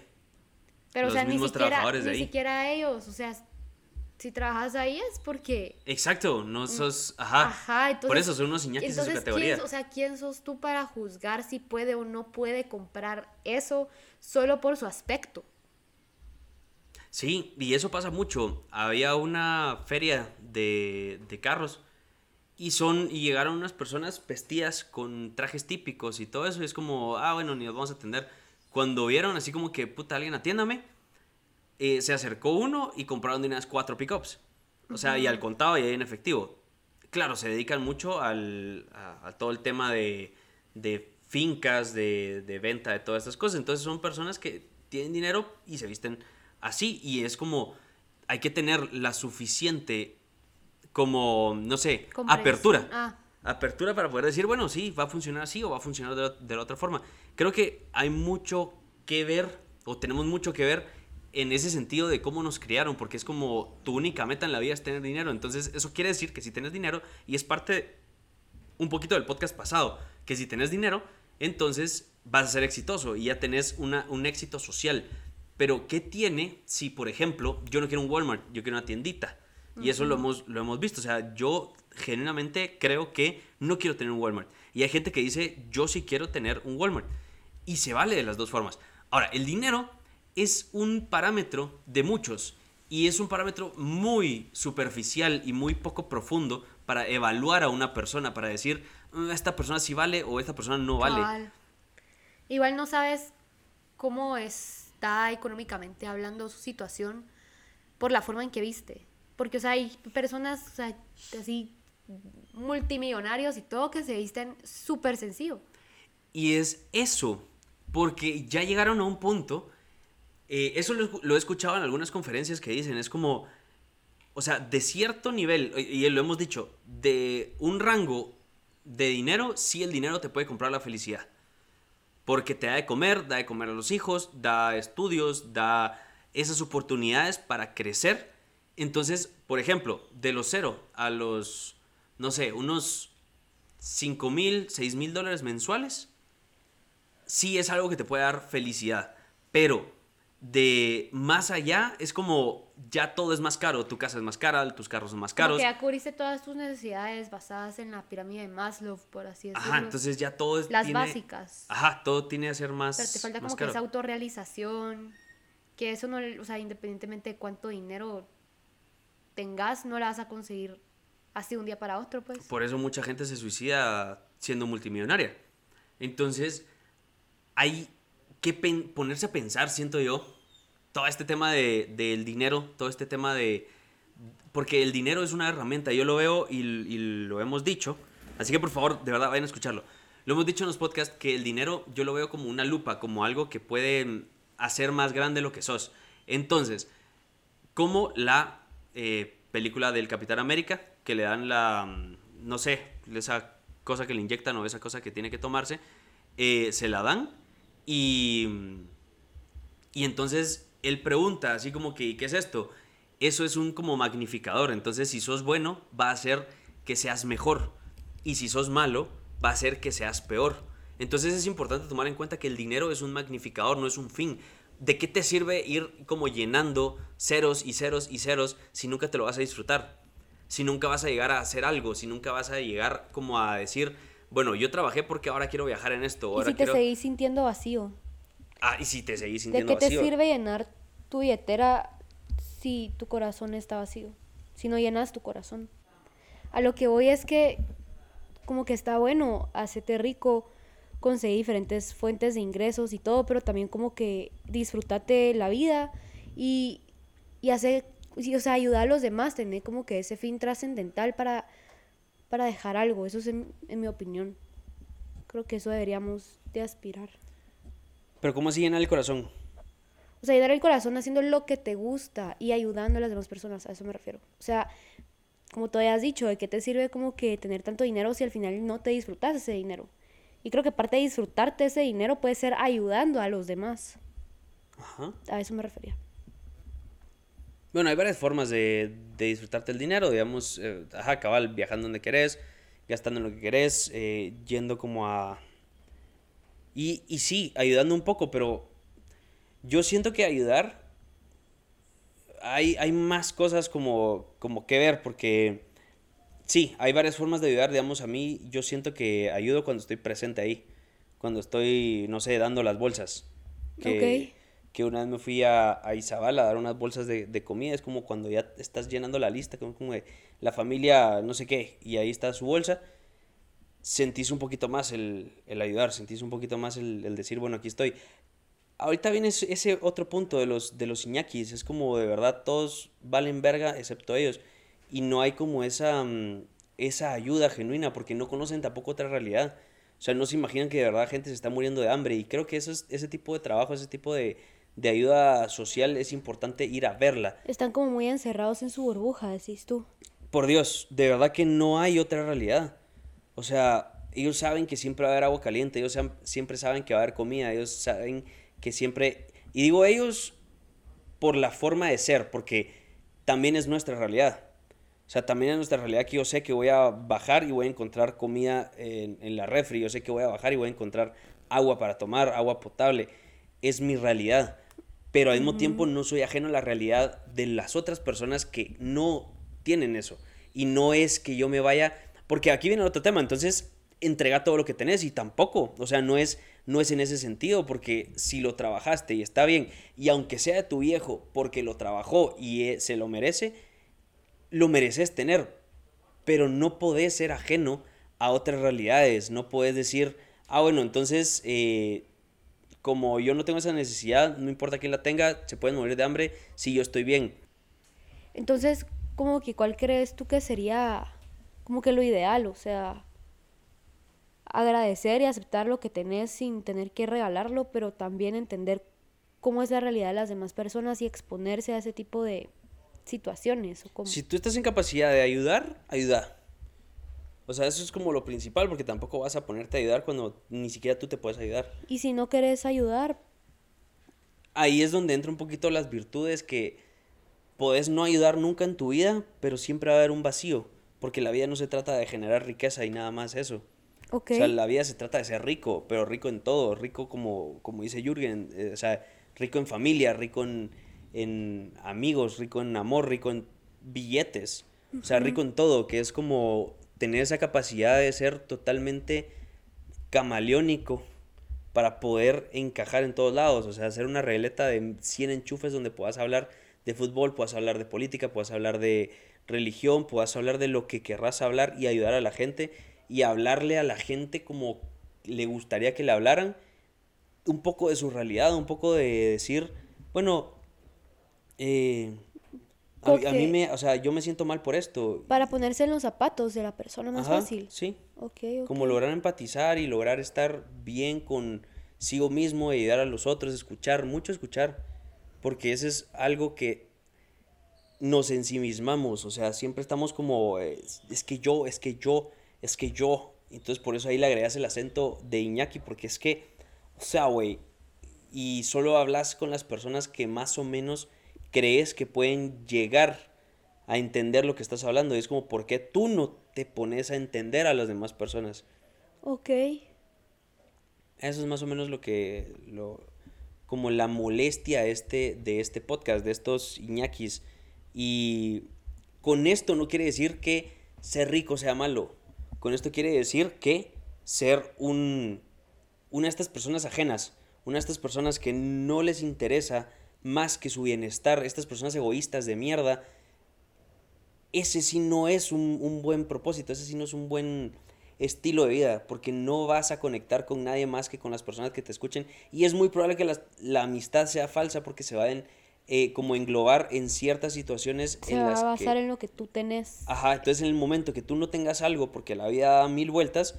Speaker 2: Pero, o sea, ni siquiera, ni siquiera ellos, o sea, si trabajas ahí es porque...
Speaker 1: Exacto, no mm, sos... Ajá. Ajá Por eso son unos iñakis en su categoría.
Speaker 2: o sea, ¿quién sos tú para juzgar si puede o no puede comprar eso solo por su aspecto?
Speaker 1: Sí, y eso pasa mucho. Había una feria de, de carros y son y llegaron unas personas vestidas con trajes típicos y todo eso. Y es como, ah, bueno, ni nos vamos a atender. Cuando vieron así como que, puta, alguien atiéndame, eh, se acercó uno y compraron de unas cuatro pickups. O sea, y al contado y ahí en efectivo. Claro, se dedican mucho al, a, todo el tema de, de fincas, de, de, venta, de todas estas cosas. Entonces son personas que tienen dinero y se visten así. Y es como, hay que tener la suficiente, como, no sé, apertura. Ah. Apertura para poder decir, bueno, sí, va a funcionar así o va a funcionar de, de la otra forma. Creo que hay mucho que ver, o tenemos mucho que ver en ese sentido de cómo nos criaron, porque es como tu única meta en la vida es tener dinero. Entonces, eso quiere decir que si tienes dinero, y es parte un poquito del podcast pasado, que si tienes dinero, entonces vas a ser exitoso y ya tenés una, un éxito social. Pero, ¿qué tiene si, por ejemplo, yo no quiero un Walmart, yo quiero una tiendita? Y eso lo hemos, lo hemos visto. O sea, yo genuinamente creo que no quiero tener un Walmart. Y hay gente que dice, yo sí quiero tener un Walmart. Y se vale de las dos formas. Ahora, el dinero es un parámetro de muchos. Y es un parámetro muy superficial y muy poco profundo para evaluar a una persona, para decir, mm, esta persona sí vale o esta persona no vale.
Speaker 2: Igual no sabes cómo es está económicamente hablando su situación por la forma en que viste. Porque, o sea, hay personas así multimillonarios y todo que se visten súper sencillo.
Speaker 1: Y es eso, porque ya llegaron a un punto, eh, eso lo, he escuchado en algunas conferencias que dicen, es como, o sea, de cierto nivel, y lo hemos dicho, de un rango de dinero, sí el dinero te puede comprar la felicidad porque te da de comer, da de comer a los hijos, da estudios, da esas oportunidades para crecer. Entonces, por ejemplo, de los cero a los, no sé, unos 5 mil, 6 mil dólares mensuales, sí es algo que te puede dar felicidad. Pero de más allá es como ya todo es más caro, tu casa es más cara, tus carros son más caros. Porque
Speaker 2: ya cubriste todas tus necesidades basadas en la pirámide de Maslow, por así decirlo.
Speaker 1: Ajá, entonces ya todo es...
Speaker 2: Las básicas.
Speaker 1: Ajá, todo tiene que ser más
Speaker 2: Pero te falta como que esa autorrealización, que eso no, o sea, independientemente de cuánto dinero tengas, no la vas a conseguir así un día para otro, pues.
Speaker 1: Por eso mucha gente se suicida siendo multimillonaria. Entonces, hay que ponerse a pensar, siento yo, todo este tema de, del dinero, todo este tema de... Porque el dinero es una herramienta, yo lo veo y, lo hemos dicho, así que por favor, de verdad, vayan a escucharlo. Lo hemos dicho en los podcasts que el dinero yo lo veo como una lupa, como algo que puede hacer más grande lo que sos. Entonces, como la eh, película del Capitán América, que le dan la, no sé, esa cosa que le inyectan o esa cosa que tiene que tomarse, eh, se la dan y, y entonces él pregunta así como que, ¿qué es esto? Eso es un como magnificador. Entonces, si sos bueno, va a hacer que seas mejor. Y si sos malo, va a hacer que seas peor. Entonces es importante tomar en cuenta que el dinero es un magnificador, no es un fin. ¿De qué te sirve ir como llenando ceros y ceros y ceros si nunca te lo vas a disfrutar? Si nunca vas a llegar a hacer algo, si nunca vas a llegar como a decir, bueno, yo trabajé porque ahora quiero viajar en esto. Ahora
Speaker 2: y si te seguís sintiendo vacío.
Speaker 1: Ah, y si te seguís sintiendo
Speaker 2: vacío. ¿De qué te sirve llenar tu billetera si tu corazón está vacío? Si no llenas tu corazón. A lo que voy es que como que está bueno hacerte rico, conseguir diferentes fuentes de ingresos y todo, pero también como que disfrútate la vida y, y hacer o sea, ayudar a los demás, tener como que ese fin trascendental para, para dejar algo. Eso es en, en mi opinión. Creo que eso deberíamos de aspirar.
Speaker 1: Pero ¿cómo así llenar el corazón?
Speaker 2: O sea, ayudar el corazón haciendo lo que te gusta y ayudando a las demás personas, a eso me refiero. O sea, como tú has dicho, ¿de qué te sirve como que tener tanto dinero si al final no te disfrutas ese dinero? Y creo que parte de disfrutarte ese dinero puede ser ayudando a los demás.
Speaker 1: Ajá.
Speaker 2: A eso me refería.
Speaker 1: Bueno, hay varias formas de, de disfrutarte el dinero, digamos, eh, ajá, cabal, viajando donde querés, gastando en lo que querés, eh, yendo como a... Y, y sí, ayudando un poco, pero yo siento que ayudar, hay, hay más cosas como, como que ver, porque sí, hay varias formas de ayudar, digamos, a mí yo siento que ayudo cuando estoy presente ahí, cuando estoy, no sé, dando las bolsas. Que, que una vez me fui a, a Izabal a dar unas bolsas de, de comida, es como cuando ya estás llenando la lista, como, como de la familia, no sé qué, y ahí está su bolsa, sentís un poquito más el, el ayudar, sentís un poquito más el, el decir, bueno, aquí estoy. Ahorita viene ese- otro punto de los, de los iñakis, es como de verdad todos valen verga excepto ellos, y no hay como esa, mm, esa ayuda genuina, porque no conocen tampoco otra realidad. O sea, no se imaginan que de verdad gente se está muriendo de hambre, y creo que eso es- ese tipo de trabajo, ese tipo de, de ayuda social es importante ir a verla.
Speaker 2: Están como muy encerrados en su burbuja, decís tú.
Speaker 1: Por Dios, de verdad que no hay otra realidad. O sea, ellos saben que siempre va a haber agua caliente, ellos siempre saben que va a haber comida, ellos saben que siempre... Y digo ellos por la forma de ser, porque también es nuestra realidad. O sea, también es nuestra realidad que yo sé que voy a bajar y voy a encontrar comida en, en la refri, yo sé que voy a bajar y voy a encontrar agua para tomar, agua potable. Es mi realidad. Pero al mismo tiempo no soy ajeno a la realidad de las otras personas que no tienen eso. Y no es que yo me vaya, porque aquí viene el otro tema, entonces entrega todo lo que tenés y tampoco, o sea, no es no es en ese sentido, porque si lo trabajaste y está bien, y aunque sea de tu viejo, porque lo trabajó y eh, se lo merece, lo mereces tener, pero no podés ser ajeno a otras realidades, no puedes decir, ah, bueno, entonces, eh, como yo no tengo esa necesidad, no importa quién la tenga, se pueden morir de hambre si yo estoy bien.
Speaker 2: Entonces, como que cuál crees tú que sería como que lo ideal, o sea, agradecer y aceptar lo que tenés sin tener que regalarlo, pero también entender cómo es la realidad de las demás personas y exponerse a ese tipo de situaciones. O.
Speaker 1: Si tú estás en capacidad de ayudar, ayuda. O sea, eso es como lo principal, porque tampoco vas a ponerte a ayudar cuando ni siquiera tú te puedes ayudar.
Speaker 2: Y si no querés ayudar,
Speaker 1: Ahí es donde entra un poquito las virtudes que podés no ayudar nunca en tu vida, pero siempre va a haber un vacío, porque la vida no se trata de generar riqueza y nada más eso.
Speaker 2: ok.
Speaker 1: O sea, la vida se trata de ser rico, pero rico en todo, rico como, como dice Jürgen, eh, o sea, rico en familia, rico en, en amigos, rico en amor, rico en billetes, o sea, rico en todo, que es como tener esa capacidad de ser totalmente camaleónico para poder encajar en todos lados, o sea, hacer una regleta de 100 enchufes donde puedas hablar de fútbol, puedas hablar de política, puedas hablar de religión, puedas hablar de lo que querrás hablar y ayudar a la gente y hablarle a la gente como le gustaría que le hablaran, un poco de su realidad, un poco de decir, bueno, eh, a, mí- a mí
Speaker 2: Ok.
Speaker 1: me, o sea, yo me siento mal por esto.
Speaker 2: Para ponerse en los zapatos de la persona más
Speaker 1: Ajá,
Speaker 2: fácil.
Speaker 1: Sí,
Speaker 2: Ok, ok.
Speaker 1: como lograr empatizar y lograr estar bien consigo mismo ayudar a los otros, escuchar, mucho escuchar, porque eso es algo que nos ensimismamos, o sea, siempre estamos como, es, es que yo, es que yo, es que yo, entonces por eso ahí le agregas el acento de Iñaki, porque es que, o sea, güey, y solo hablas con las personas que más o menos crees que pueden llegar a entender lo que estás hablando. Y es como, ¿por qué tú no te pones a entender a las demás personas?
Speaker 2: Ok.
Speaker 1: Eso es más o menos lo que, lo, como la molestia este, de este podcast, de estos Iñakis. Y con esto no quiere decir que ser rico sea malo. Con esto quiere decir que ser un, una de estas personas ajenas, una de estas personas que no les interesa más que su bienestar, estas personas egoístas de mierda, ese sí no es un, un buen propósito, ese sí no es un buen estilo de vida, porque no vas a conectar con nadie más que con las personas que te escuchen y es muy probable que las- la amistad sea falsa porque se va en, eh, como englobar en ciertas situaciones
Speaker 2: Se
Speaker 1: en
Speaker 2: va
Speaker 1: las
Speaker 2: a basar
Speaker 1: que...
Speaker 2: en lo que tú tenés.
Speaker 1: Ajá, entonces en el momento que tú no tengas algo porque la vida da mil vueltas,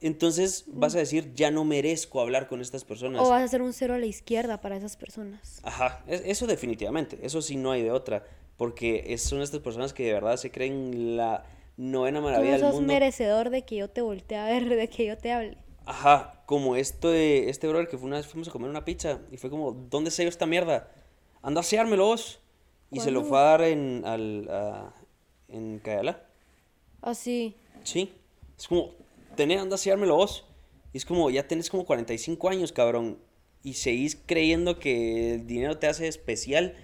Speaker 1: entonces vas a decir, ya no merezco hablar con estas personas.
Speaker 2: O vas a hacer un cero a la izquierda para esas personas.
Speaker 1: Ajá, es- eso definitivamente, eso sí no hay de otra, porque son estas personas que de verdad se creen la novena
Speaker 2: Tú
Speaker 1: maravilla del
Speaker 2: sos
Speaker 1: mundo.
Speaker 2: merecedor de que yo te voltee a ver, de que yo te hable.
Speaker 1: Ajá, como esto de este brother que fue una vez fuimos a comer una pizza y fue como, ¿dónde sello esta mierda? Anda a sellármelo vos. Y se lo fue a dar en, al, a- en Cayala.
Speaker 2: Así.
Speaker 1: Sí. Es como, tenés, anda a sellármelo vos. Y es como, ya tenés como 45 años, cabrón. Y seguís creyendo que el dinero te hace especial.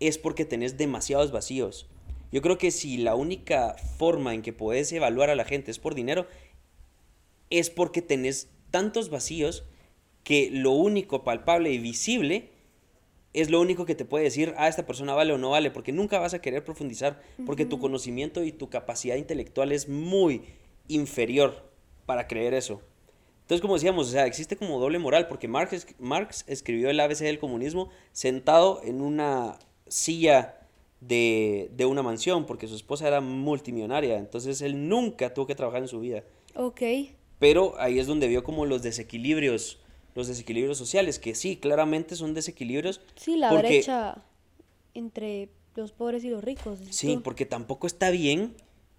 Speaker 1: Es porque tenés demasiados vacíos. Yo creo que si la única forma en que podés evaluar a la gente es por dinero, es porque tenés tantos vacíos que lo único palpable y visible es lo único que te puede decir, ah, esta persona vale o no vale, porque nunca vas a querer profundizar, porque tu conocimiento y tu capacidad intelectual es muy inferior para creer eso. Entonces, como decíamos, o sea, existe como doble moral, porque Marx, Marx escribió el ABC del comunismo sentado en una silla de, de una mansión, porque su esposa era multimillonaria, entonces él nunca tuvo que trabajar en su vida.
Speaker 2: Ok.
Speaker 1: Pero ahí es donde vio como los desequilibrios, los desequilibrios sociales, que sí, claramente son desequilibrios.
Speaker 2: Sí, la
Speaker 1: porque-
Speaker 2: brecha entre los pobres y los ricos.
Speaker 1: Sí,
Speaker 2: tú.
Speaker 1: porque tampoco está bien.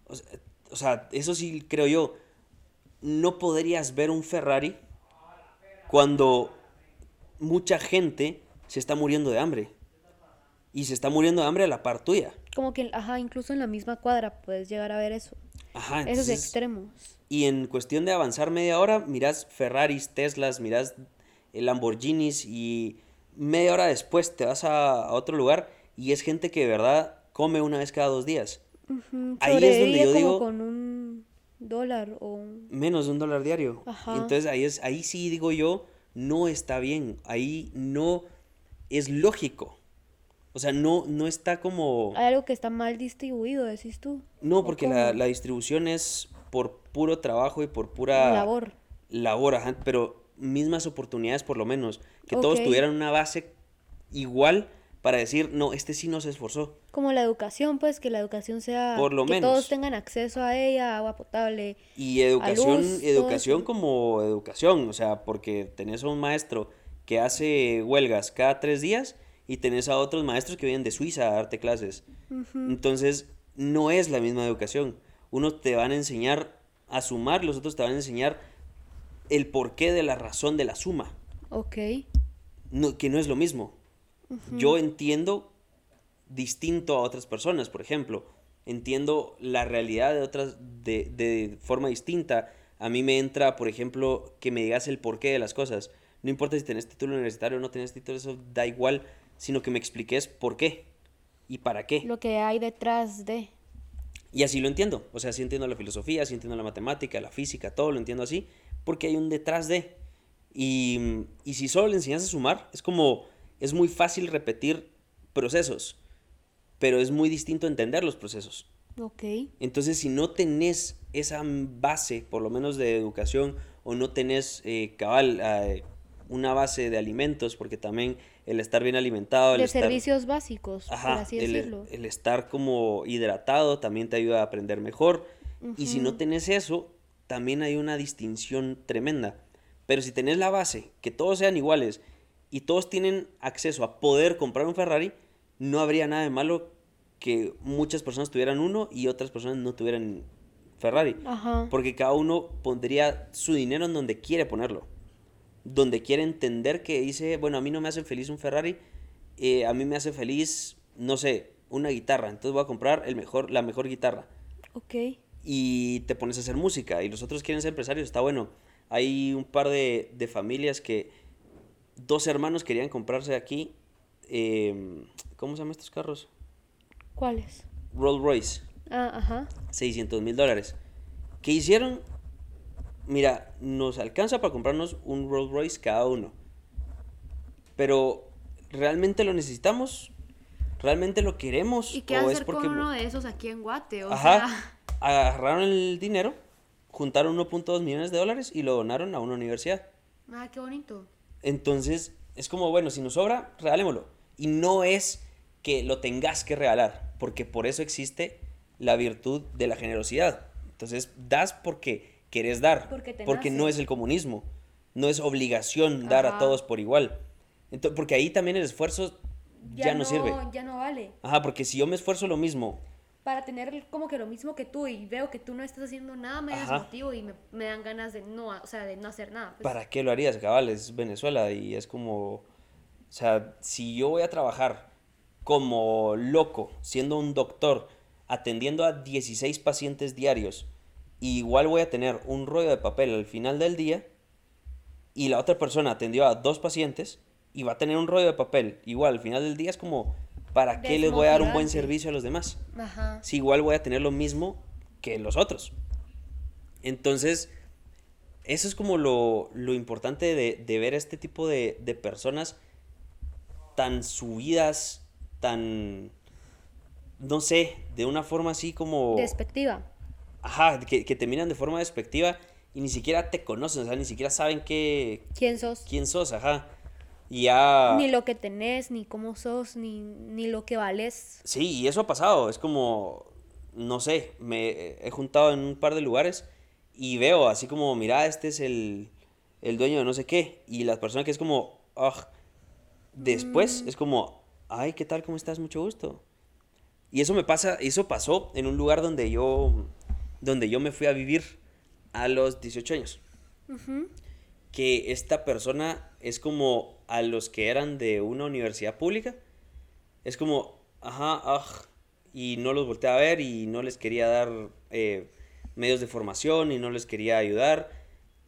Speaker 1: O sea, o sea, eso sí creo yo. No podrías ver un Ferrari cuando mucha gente se está muriendo de hambre. Y se está muriendo de hambre a la par tuya.
Speaker 2: Como que, ajá, incluso en la misma cuadra puedes llegar a ver eso.
Speaker 1: Ajá,
Speaker 2: Esos extremos.
Speaker 1: Y en cuestión de avanzar media hora, mirás Ferraris, Teslas, mirás Lamborghinis y media hora después te vas a, a otro lugar y es gente que de verdad come una vez cada dos días. Ahí es donde yo digo-
Speaker 2: con un dólar o un...
Speaker 1: Menos de un dólar diario.
Speaker 2: Ajá.
Speaker 1: Entonces ahí, es, ahí sí digo yo, no está bien. Ahí no es lógico. O sea, no, no está como...
Speaker 2: Hay algo que está mal distribuido, decís tú.
Speaker 1: No,
Speaker 2: ¿O
Speaker 1: porque la, la distribución es por puro trabajo y por pura...
Speaker 2: Labor.
Speaker 1: labor, ajá, pero mismas oportunidades por lo menos, que todos tuvieran una base igual para decir, no, este sí no se esforzó.
Speaker 2: Como la educación, pues, que la educación sea...
Speaker 1: Por lo
Speaker 2: que
Speaker 1: menos.
Speaker 2: todos tengan acceso a ella, agua potable.
Speaker 1: Y educación,
Speaker 2: luz,
Speaker 1: educación como educación, o sea, porque tenés a un maestro que hace huelgas cada tres días y tenés a otros maestros que vienen de Suiza a darte clases. Entonces, no es la misma educación. Unos te van a enseñar a sumar, los otros te van a enseñar el porqué de la razón de la suma.
Speaker 2: Ok.
Speaker 1: no- que no es lo mismo. Yo entiendo distinto a otras personas, por ejemplo. Entiendo la realidad de otras de, de forma distinta. A mí me entra, por ejemplo, que me digas el porqué de las cosas. No importa si tenés título universitario o no tenés título, eso da igual, sino que me expliques por qué y para qué.
Speaker 2: Lo que hay detrás de...
Speaker 1: Y así lo entiendo. O sea, sí entiendo la filosofía, sí entiendo la matemática, la física, todo lo entiendo así, porque hay un detrás de. Y, y si solo le enseñas a sumar, es como, es muy fácil repetir procesos, pero es muy distinto entender los procesos.
Speaker 2: Ok.
Speaker 1: Entonces, si no tenés esa base, por lo menos de educación, o no tenés eh, cabal, eh, una base de alimentos, porque también el estar bien alimentado, el
Speaker 2: De
Speaker 1: estar...
Speaker 2: servicios básicos, por
Speaker 1: Ajá,
Speaker 2: así
Speaker 1: el,
Speaker 2: decirlo.
Speaker 1: el estar como hidratado también te ayuda a aprender mejor. Y si no tenés eso, también hay una distinción tremenda. Pero si tenés la base, que todos sean iguales y todos tienen acceso a poder comprar un Ferrari, no habría nada de malo que muchas personas tuvieran uno y otras personas no tuvieran Ferrari.
Speaker 2: Ajá.
Speaker 1: Porque cada uno pondría su dinero en donde quiere ponerlo. Donde quiere entender que dice, bueno, a mí no me hace feliz un Ferrari, eh, a mí me hace feliz, no sé, una guitarra. Entonces voy a comprar el mejor, la mejor guitarra.
Speaker 2: Ok.
Speaker 1: Y te pones a hacer música. Y los otros quieren ser empresarios, está bueno. Hay un par de, de familias que dos hermanos querían comprarse aquí. eh, ¿Cómo se llaman estos carros?
Speaker 2: ¿Cuáles?
Speaker 1: Rolls Royce.
Speaker 2: Ah, ajá.
Speaker 1: 600 mil dólares. ¿Qué hicieron? Mira, nos alcanza para comprarnos un Rolls Royce cada uno. Pero, ¿realmente lo necesitamos? ¿Realmente lo queremos?
Speaker 2: ¿Y qué
Speaker 1: ¿O
Speaker 2: hacer con uno de esos aquí en Guate? O
Speaker 1: Ajá.
Speaker 2: sea, <laughs>
Speaker 1: Agarraron el dinero, juntaron 1.2 millones de dólares y lo donaron a una universidad.
Speaker 2: ah, qué bonito.
Speaker 1: Entonces, es como, bueno, si nos sobra, regalémoslo. Y no es que lo tengas que regalar, porque por eso existe la virtud de la generosidad. Entonces, das porque querés dar,
Speaker 2: Porque
Speaker 1: no es el comunismo, no es obligación dar a todos por igual. Entonces, porque ahí también el esfuerzo ya, no, sirve.
Speaker 2: Ya no vale.
Speaker 1: Ajá, porque si yo me esfuerzo lo mismo,
Speaker 2: Para tener como que lo mismo que tú y veo que tú no estás haciendo nada, me desmotivo y me, me dan ganas de no, o sea, de no hacer nada. pues.
Speaker 1: ¿para qué lo harías, cabal? Es Venezuela y es como, o sea, si yo voy a trabajar como loco, siendo un doctor, atendiendo a 16 pacientes diarios, igual voy a tener un rollo de papel al final del día y la otra persona atendió a dos pacientes y va a tener un rollo de papel igual al final del día, es como, ¿para qué les voy a dar un buen servicio a los demás?
Speaker 2: Ajá.
Speaker 1: si igual voy a tener lo mismo que los otros. Entonces, eso es como lo, lo importante de, de ver este tipo de, de personas tan subidas, tan, no sé, de una forma así como...
Speaker 2: Despectiva.
Speaker 1: Ajá, que, que te miran de forma despectiva y ni siquiera te conocen, o sea, ni siquiera saben qué,
Speaker 2: ¿Quién sos?
Speaker 1: quién sos, ajá. Ya...
Speaker 2: Ni lo que tenés, ni cómo sos, ni, ni lo que vales.
Speaker 1: Sí, y eso ha pasado. Es como, no sé, me he juntado en un par de lugares y veo así como, mira, este es el, el dueño de no sé qué. Y la persona que es como, ah, después es como, ay, ¿qué tal? ¿Cómo estás? Mucho gusto. Y eso me pasa, eso pasó en un lugar donde yo, donde yo me fui a vivir a los 18 años. Que esta persona es como a los que eran de una universidad pública. Es como, ajá, aj, y no los volteé a ver y no les quería dar eh, medios de formación y no les quería ayudar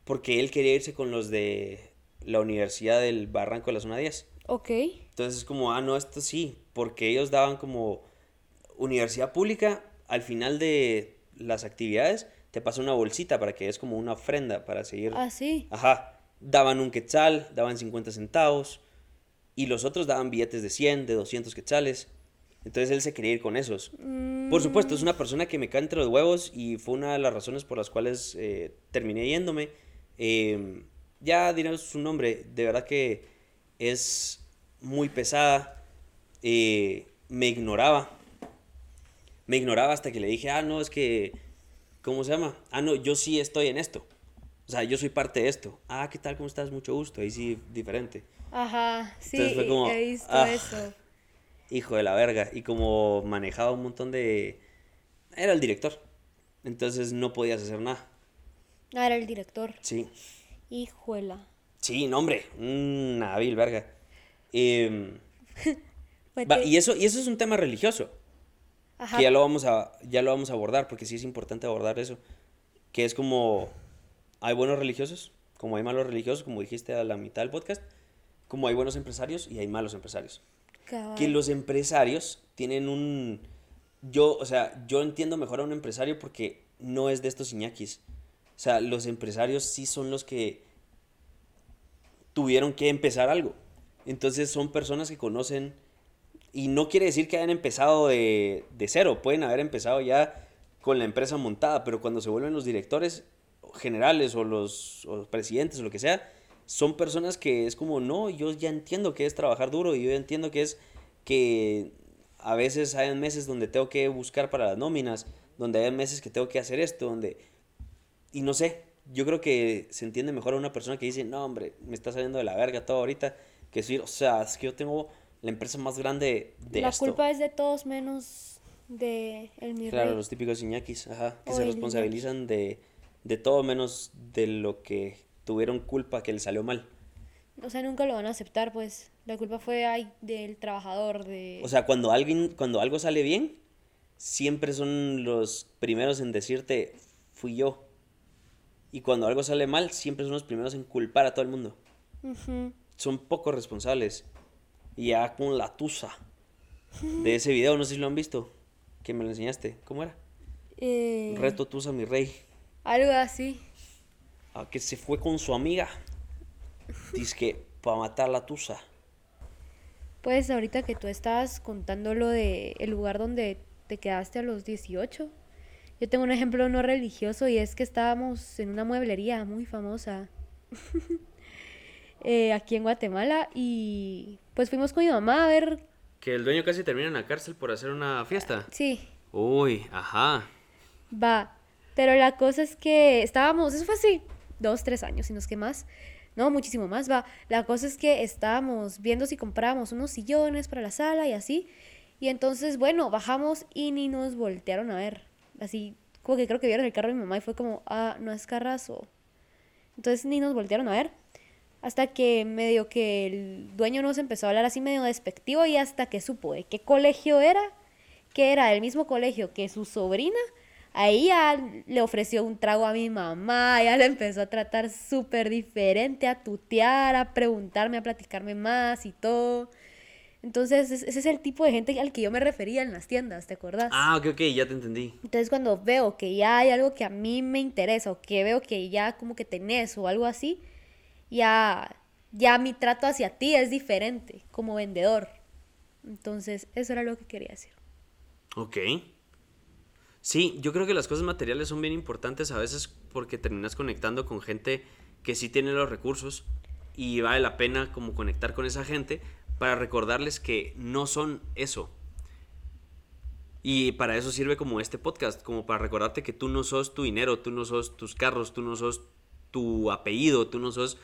Speaker 1: porque él quería irse con los de la Universidad del Barranco de la Zona 10.
Speaker 2: Ok.
Speaker 1: Entonces es como, ah, no, esto sí, porque ellos daban como universidad pública, al final de las actividades te pasa una bolsita para que es como una ofrenda para seguir.
Speaker 2: Ah, sí.
Speaker 1: Ajá, daban un quetzal, daban 50 centavos y los otros daban billetes de 100, de 200 quetzales. Entonces él se quería ir con esos. Por supuesto, es una persona que me cae entre los huevos y fue una de las razones por las cuales eh, terminé yéndome. Eh, ya diré su nombre, de verdad que es muy pesada. Eh, me ignoraba. Me ignoraba hasta que le dije, ah, no, es que, ¿cómo se llama? Ah, no, yo sí estoy en esto. O sea, yo soy parte de esto. Ah, ¿qué tal? ¿Cómo estás? Mucho gusto. Ahí sí, diferente.
Speaker 2: Ajá, sí,
Speaker 1: Entonces fue como,
Speaker 2: he visto
Speaker 1: ah.
Speaker 2: eso.
Speaker 1: Hijo de la verga. Y como manejaba un montón de... Era el director. Entonces no podías hacer nada.
Speaker 2: Ah, era el director.
Speaker 1: Sí.
Speaker 2: Hijuela.
Speaker 1: Sí, no, hombre. Una vil verga. <laughs> Va,
Speaker 2: que-
Speaker 1: y, eso, y eso es un tema religioso.
Speaker 2: Ajá.
Speaker 1: Que ya lo, vamos a, ya lo vamos a abordar, porque sí es importante abordar eso. Que es como... Hay buenos religiosos, como hay malos religiosos, como dijiste a la mitad del podcast. Como hay buenos empresarios y hay malos empresarios.
Speaker 2: Cabal.
Speaker 1: que los empresarios tienen un... Yo, o sea, yo entiendo mejor a un empresario porque no es de estos iñakis. O sea, los empresarios sí son los que tuvieron que empezar algo. Entonces son personas que conocen... Y no quiere decir que hayan empezado de, de cero. Pueden haber empezado ya con la empresa montada, pero cuando se vuelven los directores generales o los, o los presidentes o lo que sea, son personas que es como, no, yo ya entiendo que es trabajar duro y yo ya entiendo que es que a veces hay meses donde tengo que buscar para las nóminas, donde hay meses que tengo que hacer esto, donde... Y no sé, yo creo que se entiende mejor a una persona que dice, no, hombre, me está saliendo de la verga todo ahorita, que decir, o sea, es que yo tengo la empresa más grande de
Speaker 2: La
Speaker 1: esto.
Speaker 2: culpa es de todos menos de el mi
Speaker 1: Claro,
Speaker 2: rey.
Speaker 1: los típicos iñakis, ajá, que
Speaker 2: O
Speaker 1: se responsabilizan de, de todo menos de lo que tuvieron culpa que les salió mal.
Speaker 2: O sea, nunca lo van a aceptar, pues. La culpa fue ay, del trabajador, de...
Speaker 1: O sea, cuando alguien, cuando algo sale bien, siempre son los primeros en decirte, fui yo. Y cuando algo sale mal, siempre son los primeros en culpar a todo el mundo. Son poco responsables. Y ya con la tusa de ese video, no sé si lo han visto, que me lo enseñaste. ¿Cómo era? <laughs>
Speaker 2: Eh,
Speaker 1: Reto tusa, mi rey.
Speaker 2: Algo así.
Speaker 1: A que se fue con su amiga. Dice que para matar la tusa.
Speaker 2: Pues ahorita que tú estabas contando lo de el lugar donde te quedaste a los 18, yo tengo un ejemplo no religioso y es que estábamos en una mueblería muy famosa <laughs> eh, aquí en Guatemala y pues fuimos con mi mamá a ver
Speaker 1: Que el dueño casi termina en la cárcel por hacer una fiesta.
Speaker 2: Sí,
Speaker 1: Uy, ajá.
Speaker 2: va. Pero la cosa es que estábamos, eso fue así, dos, tres años, si no es que más. No, muchísimo más, va. La cosa es que estábamos viendo si comprábamos unos sillones para la sala y así. Y entonces, bueno, bajamos y ni nos voltearon a ver. Así, como que creo que vieron el carro de mi mamá y fue como, ah, no es carrazo. Entonces ni nos voltearon a ver. Hasta que medio que el dueño nos empezó a hablar así medio despectivo y hasta que supo de qué colegio era, que era el mismo colegio que su sobrina, ahí ya le ofreció un trago a mi mamá, ya le empezó a tratar súper diferente, a tutear, a preguntarme, a platicarme más y todo. Entonces, es- ese es el tipo de gente al que yo me refería en las tiendas, ¿te acordás?
Speaker 1: Ah, ok, ok, ya te entendí.
Speaker 2: Entonces cuando veo que ya hay algo que a mí me interesa o que veo que ya como que tenés o algo así, ya, ya mi trato hacia ti es diferente como vendedor. Entonces eso era lo que quería decir.
Speaker 1: Ok. Sí, yo creo que las cosas materiales son bien importantes a veces porque terminas conectando con gente que sí tiene los recursos y vale la pena como conectar con esa gente para recordarles que no son eso. Y para eso sirve como este podcast, como para recordarte que tú no sos tu dinero, tú no sos tus carros, tú no sos tu apellido, tú no sos,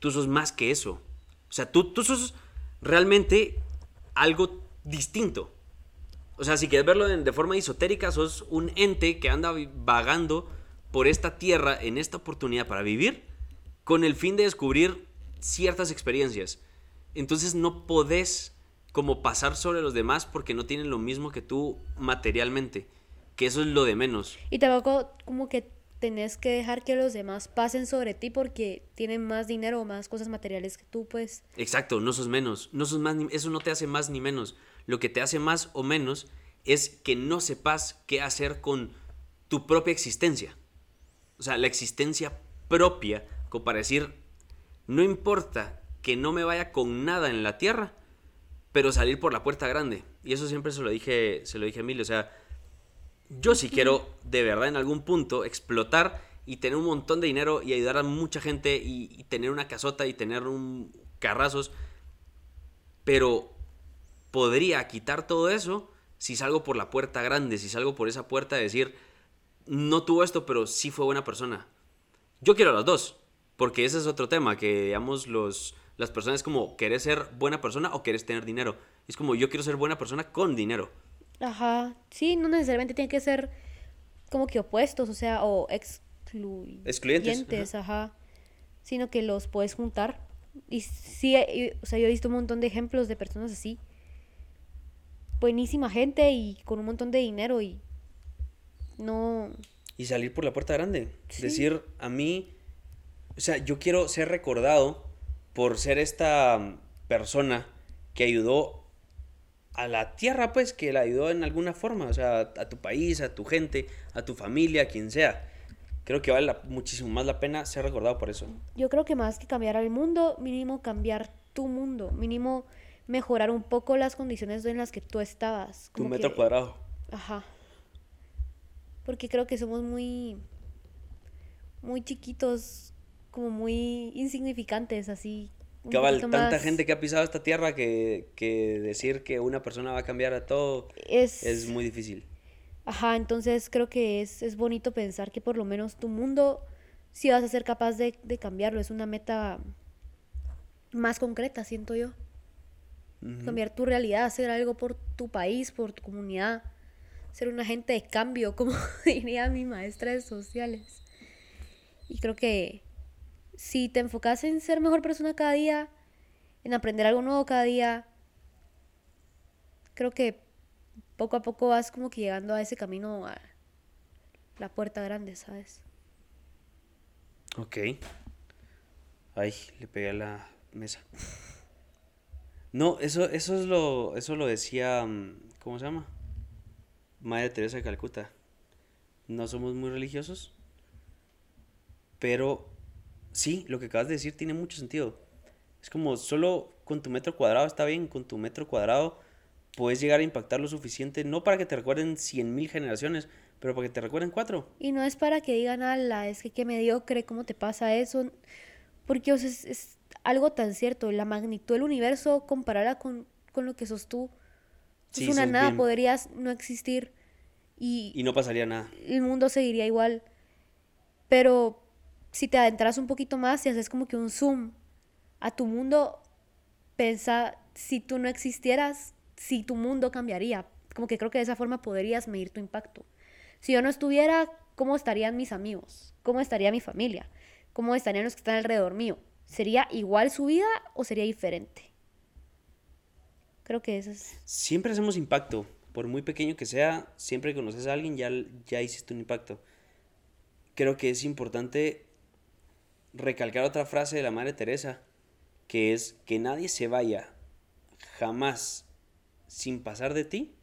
Speaker 1: tú sos más que eso. O sea, tú, tú sos realmente algo distinto. O sea, si quieres verlo de, forma esotérica, sos un ente que anda vagando por esta tierra en esta oportunidad para vivir con el fin de descubrir ciertas experiencias. Entonces no podés como pasar sobre los demás porque no tienen lo mismo que tú materialmente, que eso es lo de menos.
Speaker 2: Y tampoco como que tenés que dejar que los demás pasen sobre ti porque tienen más dinero o más cosas materiales que tú, pues.
Speaker 1: Exacto, no sos menos, no sos más eso no te hace más ni menos. Lo que te hace más o menos es que no sepas qué hacer con tu propia existencia. O sea, la existencia propia, como para decir, no importa que no me vaya con nada en la tierra, pero salir por la puerta grande. Y eso siempre se lo dije, se lo dije a Emilio, o sea, yo sí quiero de verdad en algún punto explotar y tener un montón de dinero y ayudar a mucha gente y, tener una casota y tener un carrazos, pero podría quitar todo eso si salgo por la puerta grande, si salgo por esa puerta de decir, no tuvo esto, pero sí fue buena persona. Yo quiero las dos, porque ese es otro tema, que digamos los, las personas como, ¿querés ser buena persona o querés tener dinero? Es como, yo quiero ser buena persona con dinero.
Speaker 2: Ajá. Sí, no necesariamente tiene que ser como que opuestos, o sea, o excluyentes.
Speaker 1: Excluyentes,
Speaker 2: ajá. Sino que los puedes juntar. Y sí, y- o sea, yo he visto un montón de ejemplos de personas así. Buenísima gente y con un montón de dinero y no...
Speaker 1: Y salir por la puerta grande.
Speaker 2: Sí.
Speaker 1: Decir, a mí, o sea, yo quiero ser recordado por ser esta persona que ayudó a la tierra, pues, que la ayudó en alguna forma, o sea, a tu país, a tu gente, a tu familia, a quien sea. Creo que vale la- muchísimo más la pena ser recordado por eso.
Speaker 2: Yo creo que más que cambiar al mundo, mínimo cambiar tu mundo, mínimo mejorar un poco las condiciones en las que tú estabas.
Speaker 1: Tu metro
Speaker 2: que-
Speaker 1: cuadrado.
Speaker 2: Ajá. Porque creo que somos muy, muy chiquitos, como muy insignificantes, así.
Speaker 1: Cabal, tanta
Speaker 2: más-
Speaker 1: gente que ha pisado esta tierra que, que decir que una persona va a cambiar a todo
Speaker 2: es,
Speaker 1: es muy difícil.
Speaker 2: Ajá, entonces creo que es, es bonito pensar que por lo menos tu mundo sí vas a ser capaz de, de cambiarlo. Es una meta más concreta, siento yo. Cambiar tu realidad, hacer algo por tu país, por tu comunidad. Ser un agente de cambio, como <laughs> diría mi maestra de sociales. Y creo que si te enfocas en ser mejor persona cada día, en aprender algo nuevo cada día, creo que poco a poco vas como que llegando a ese camino a la puerta grande, ¿sabes?
Speaker 1: Ok. Ay, le pegué a la mesa. No, eso, eso es lo, eso lo decía, mm, ¿cómo se llama? Madre Teresa de Calcuta. No somos muy religiosos, pero sí, lo que acabas de decir tiene mucho sentido. Es como solo con tu metro cuadrado está bien, con tu metro cuadrado puedes llegar a impactar lo suficiente, no para que te recuerden 100.000 generaciones, pero para que te recuerden cuatro.
Speaker 2: Y no es para que digan, ala, es que qué mediocre, ¿cómo te pasa eso? Porque o sea, es, es algo tan cierto, la magnitud del universo comparada con, con lo que sos tú,
Speaker 1: Sí,
Speaker 2: es una nada,
Speaker 1: bien-
Speaker 2: podrías no existir y,
Speaker 1: Y no pasaría nada.
Speaker 2: el mundo seguiría igual. Pero si te adentras un poquito más y haces como que un zoom a tu mundo, pensa si tú no existieras, si tu mundo cambiaría. Como que creo que de esa forma podrías medir tu impacto. Si yo no estuviera, ¿cómo estarían mis amigos? ¿Cómo estaría mi familia? ¿Cómo estarían los que están alrededor mío? ¿Sería igual su vida o sería diferente? Creo que eso es...
Speaker 1: Siempre hacemos impacto. Por muy pequeño que sea, siempre que conoces a alguien ya, ya hiciste un impacto. Creo que es importante recalcar otra frase de la Madre Teresa, que es que nadie se vaya jamás sin pasar de ti,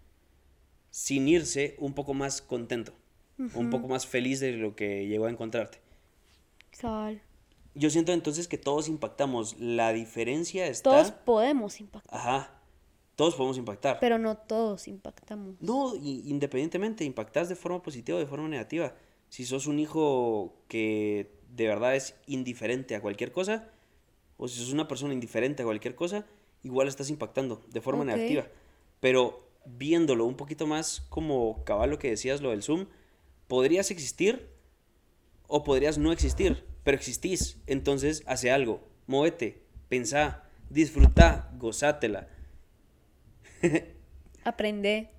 Speaker 1: sin irse un poco más contento, un poco más feliz de lo que llegó a encontrarte.
Speaker 2: Sal.
Speaker 1: Yo siento entonces que todos impactamos. La diferencia está...
Speaker 2: Todos podemos impactar,
Speaker 1: Ajá. Todos podemos impactar.
Speaker 2: pero no todos impactamos.
Speaker 1: No, independientemente, impactas de forma positiva o de forma negativa. Si sos un hijo que de verdad es indiferente a cualquier cosa, o si sos una persona indiferente a cualquier cosa, igual estás impactando de forma negativa. Pero viéndolo un poquito más como cabal lo que decías, lo del Zoom, podrías existir o podrías no existir, pero existís. Entonces, hace algo, móvete, pensá, disfruta, gozátela. <laughs>
Speaker 2: Aprende.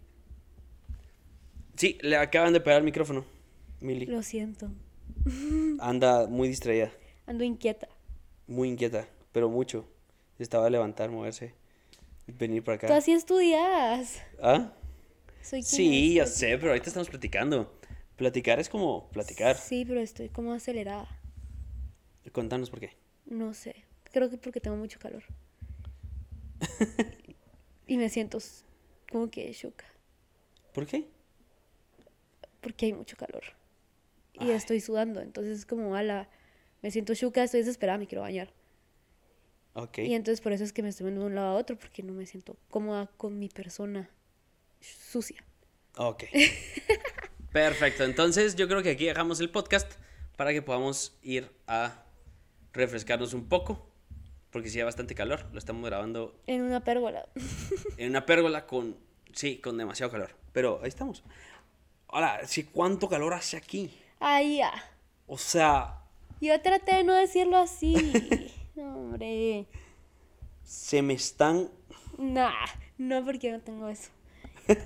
Speaker 1: Sí, le acaban de pegar el micrófono. Mili.
Speaker 2: Lo siento.
Speaker 1: Anda muy distraída,
Speaker 2: Ando inquieta.
Speaker 1: muy inquieta, pero mucho. Estaba a levantar, moverse, venir para
Speaker 2: Tú
Speaker 1: acá.
Speaker 2: así estudias.
Speaker 1: ¿Ah?
Speaker 2: Soy
Speaker 1: Sí, ya sé, pero ahorita estamos platicando. Platicar es como platicar.
Speaker 2: Sí, pero estoy como acelerada.
Speaker 1: Contanos por qué.
Speaker 2: No sé. Creo que porque tengo mucho calor. <laughs> y me siento como que choca.
Speaker 1: ¿Por qué?
Speaker 2: Porque hay mucho calor. Y estoy sudando. Entonces es como, ala, me siento chuca, estoy desesperada, me quiero bañar.
Speaker 1: Ok.
Speaker 2: Y entonces por eso es que me estoy moviendo de un lado a otro, porque no me siento cómoda con mi persona sucia.
Speaker 1: Ok. <laughs> Perfecto. Entonces yo creo que aquí dejamos el podcast para que podamos ir a refrescarnos un poco. Porque sí hay bastante calor. Lo estamos grabando
Speaker 2: En una pérgola. <laughs>
Speaker 1: en una pérgola con, sí, con demasiado calor. Pero ahí estamos. Ahora, sí, ¿cuánto calor hace aquí?
Speaker 2: Ay, ya.
Speaker 1: O sea,
Speaker 2: Yo traté de no decirlo así. <laughs> No, hombre.
Speaker 1: se me están...
Speaker 2: Nah, no porque no tengo eso. <laughs>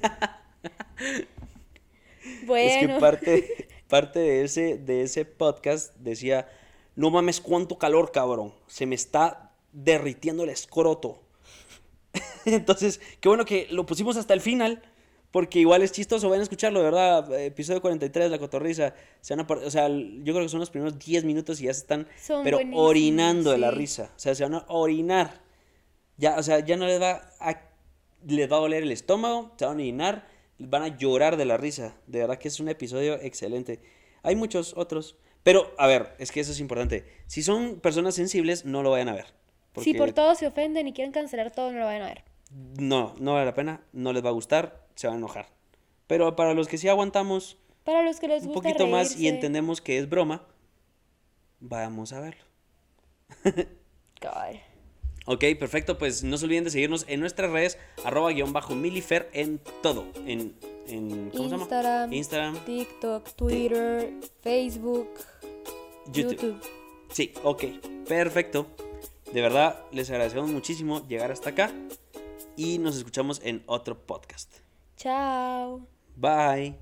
Speaker 1: Es
Speaker 2: bueno.
Speaker 1: que parte, parte de, ese, de ese podcast decía, no mames, cuánto calor, cabrón. Se me está derritiendo el escroto. <laughs> Entonces, qué bueno que lo pusimos hasta el final. Porque igual es chistoso, vayan a escucharlo, de verdad. Episodio 43, La Cotorrisa. Se van a o sea, yo creo que son los primeros 10 minutos y ya se están,
Speaker 2: Son
Speaker 1: pero orinando de la risa. O sea, se van a orinar. Ya, o sea, ya no les va a, les va a doler el estómago, se van a orinar, van a llorar de la risa. De verdad que es un episodio excelente. Hay muchos otros. Pero, a ver, es que eso es importante. Si son personas sensibles, no lo vayan a ver.
Speaker 2: Si
Speaker 1: porque
Speaker 2: por todo se ofenden y quieren cancelar todo, no lo vayan a ver.
Speaker 1: No, no vale la pena, no les va a gustar, se van a enojar. Pero para los que sí aguantamos
Speaker 2: Para los que les
Speaker 1: un
Speaker 2: gusta
Speaker 1: poquito más y entendemos que es broma, vamos a verlo. <laughs>
Speaker 2: Cabal.
Speaker 1: Ok, perfecto. Pues no se olviden de seguirnos en nuestras redes, arroba guion bajo milifer en todo. En, en ¿cómo se llama?
Speaker 2: Instagram,
Speaker 1: Instagram,
Speaker 2: TikTok, Twitter, Facebook,
Speaker 1: YouTube.
Speaker 2: YouTube.
Speaker 1: Sí, ok, perfecto. De verdad, les agradecemos muchísimo llegar hasta acá y nos escuchamos en otro podcast.
Speaker 2: Ciao.
Speaker 1: Bye.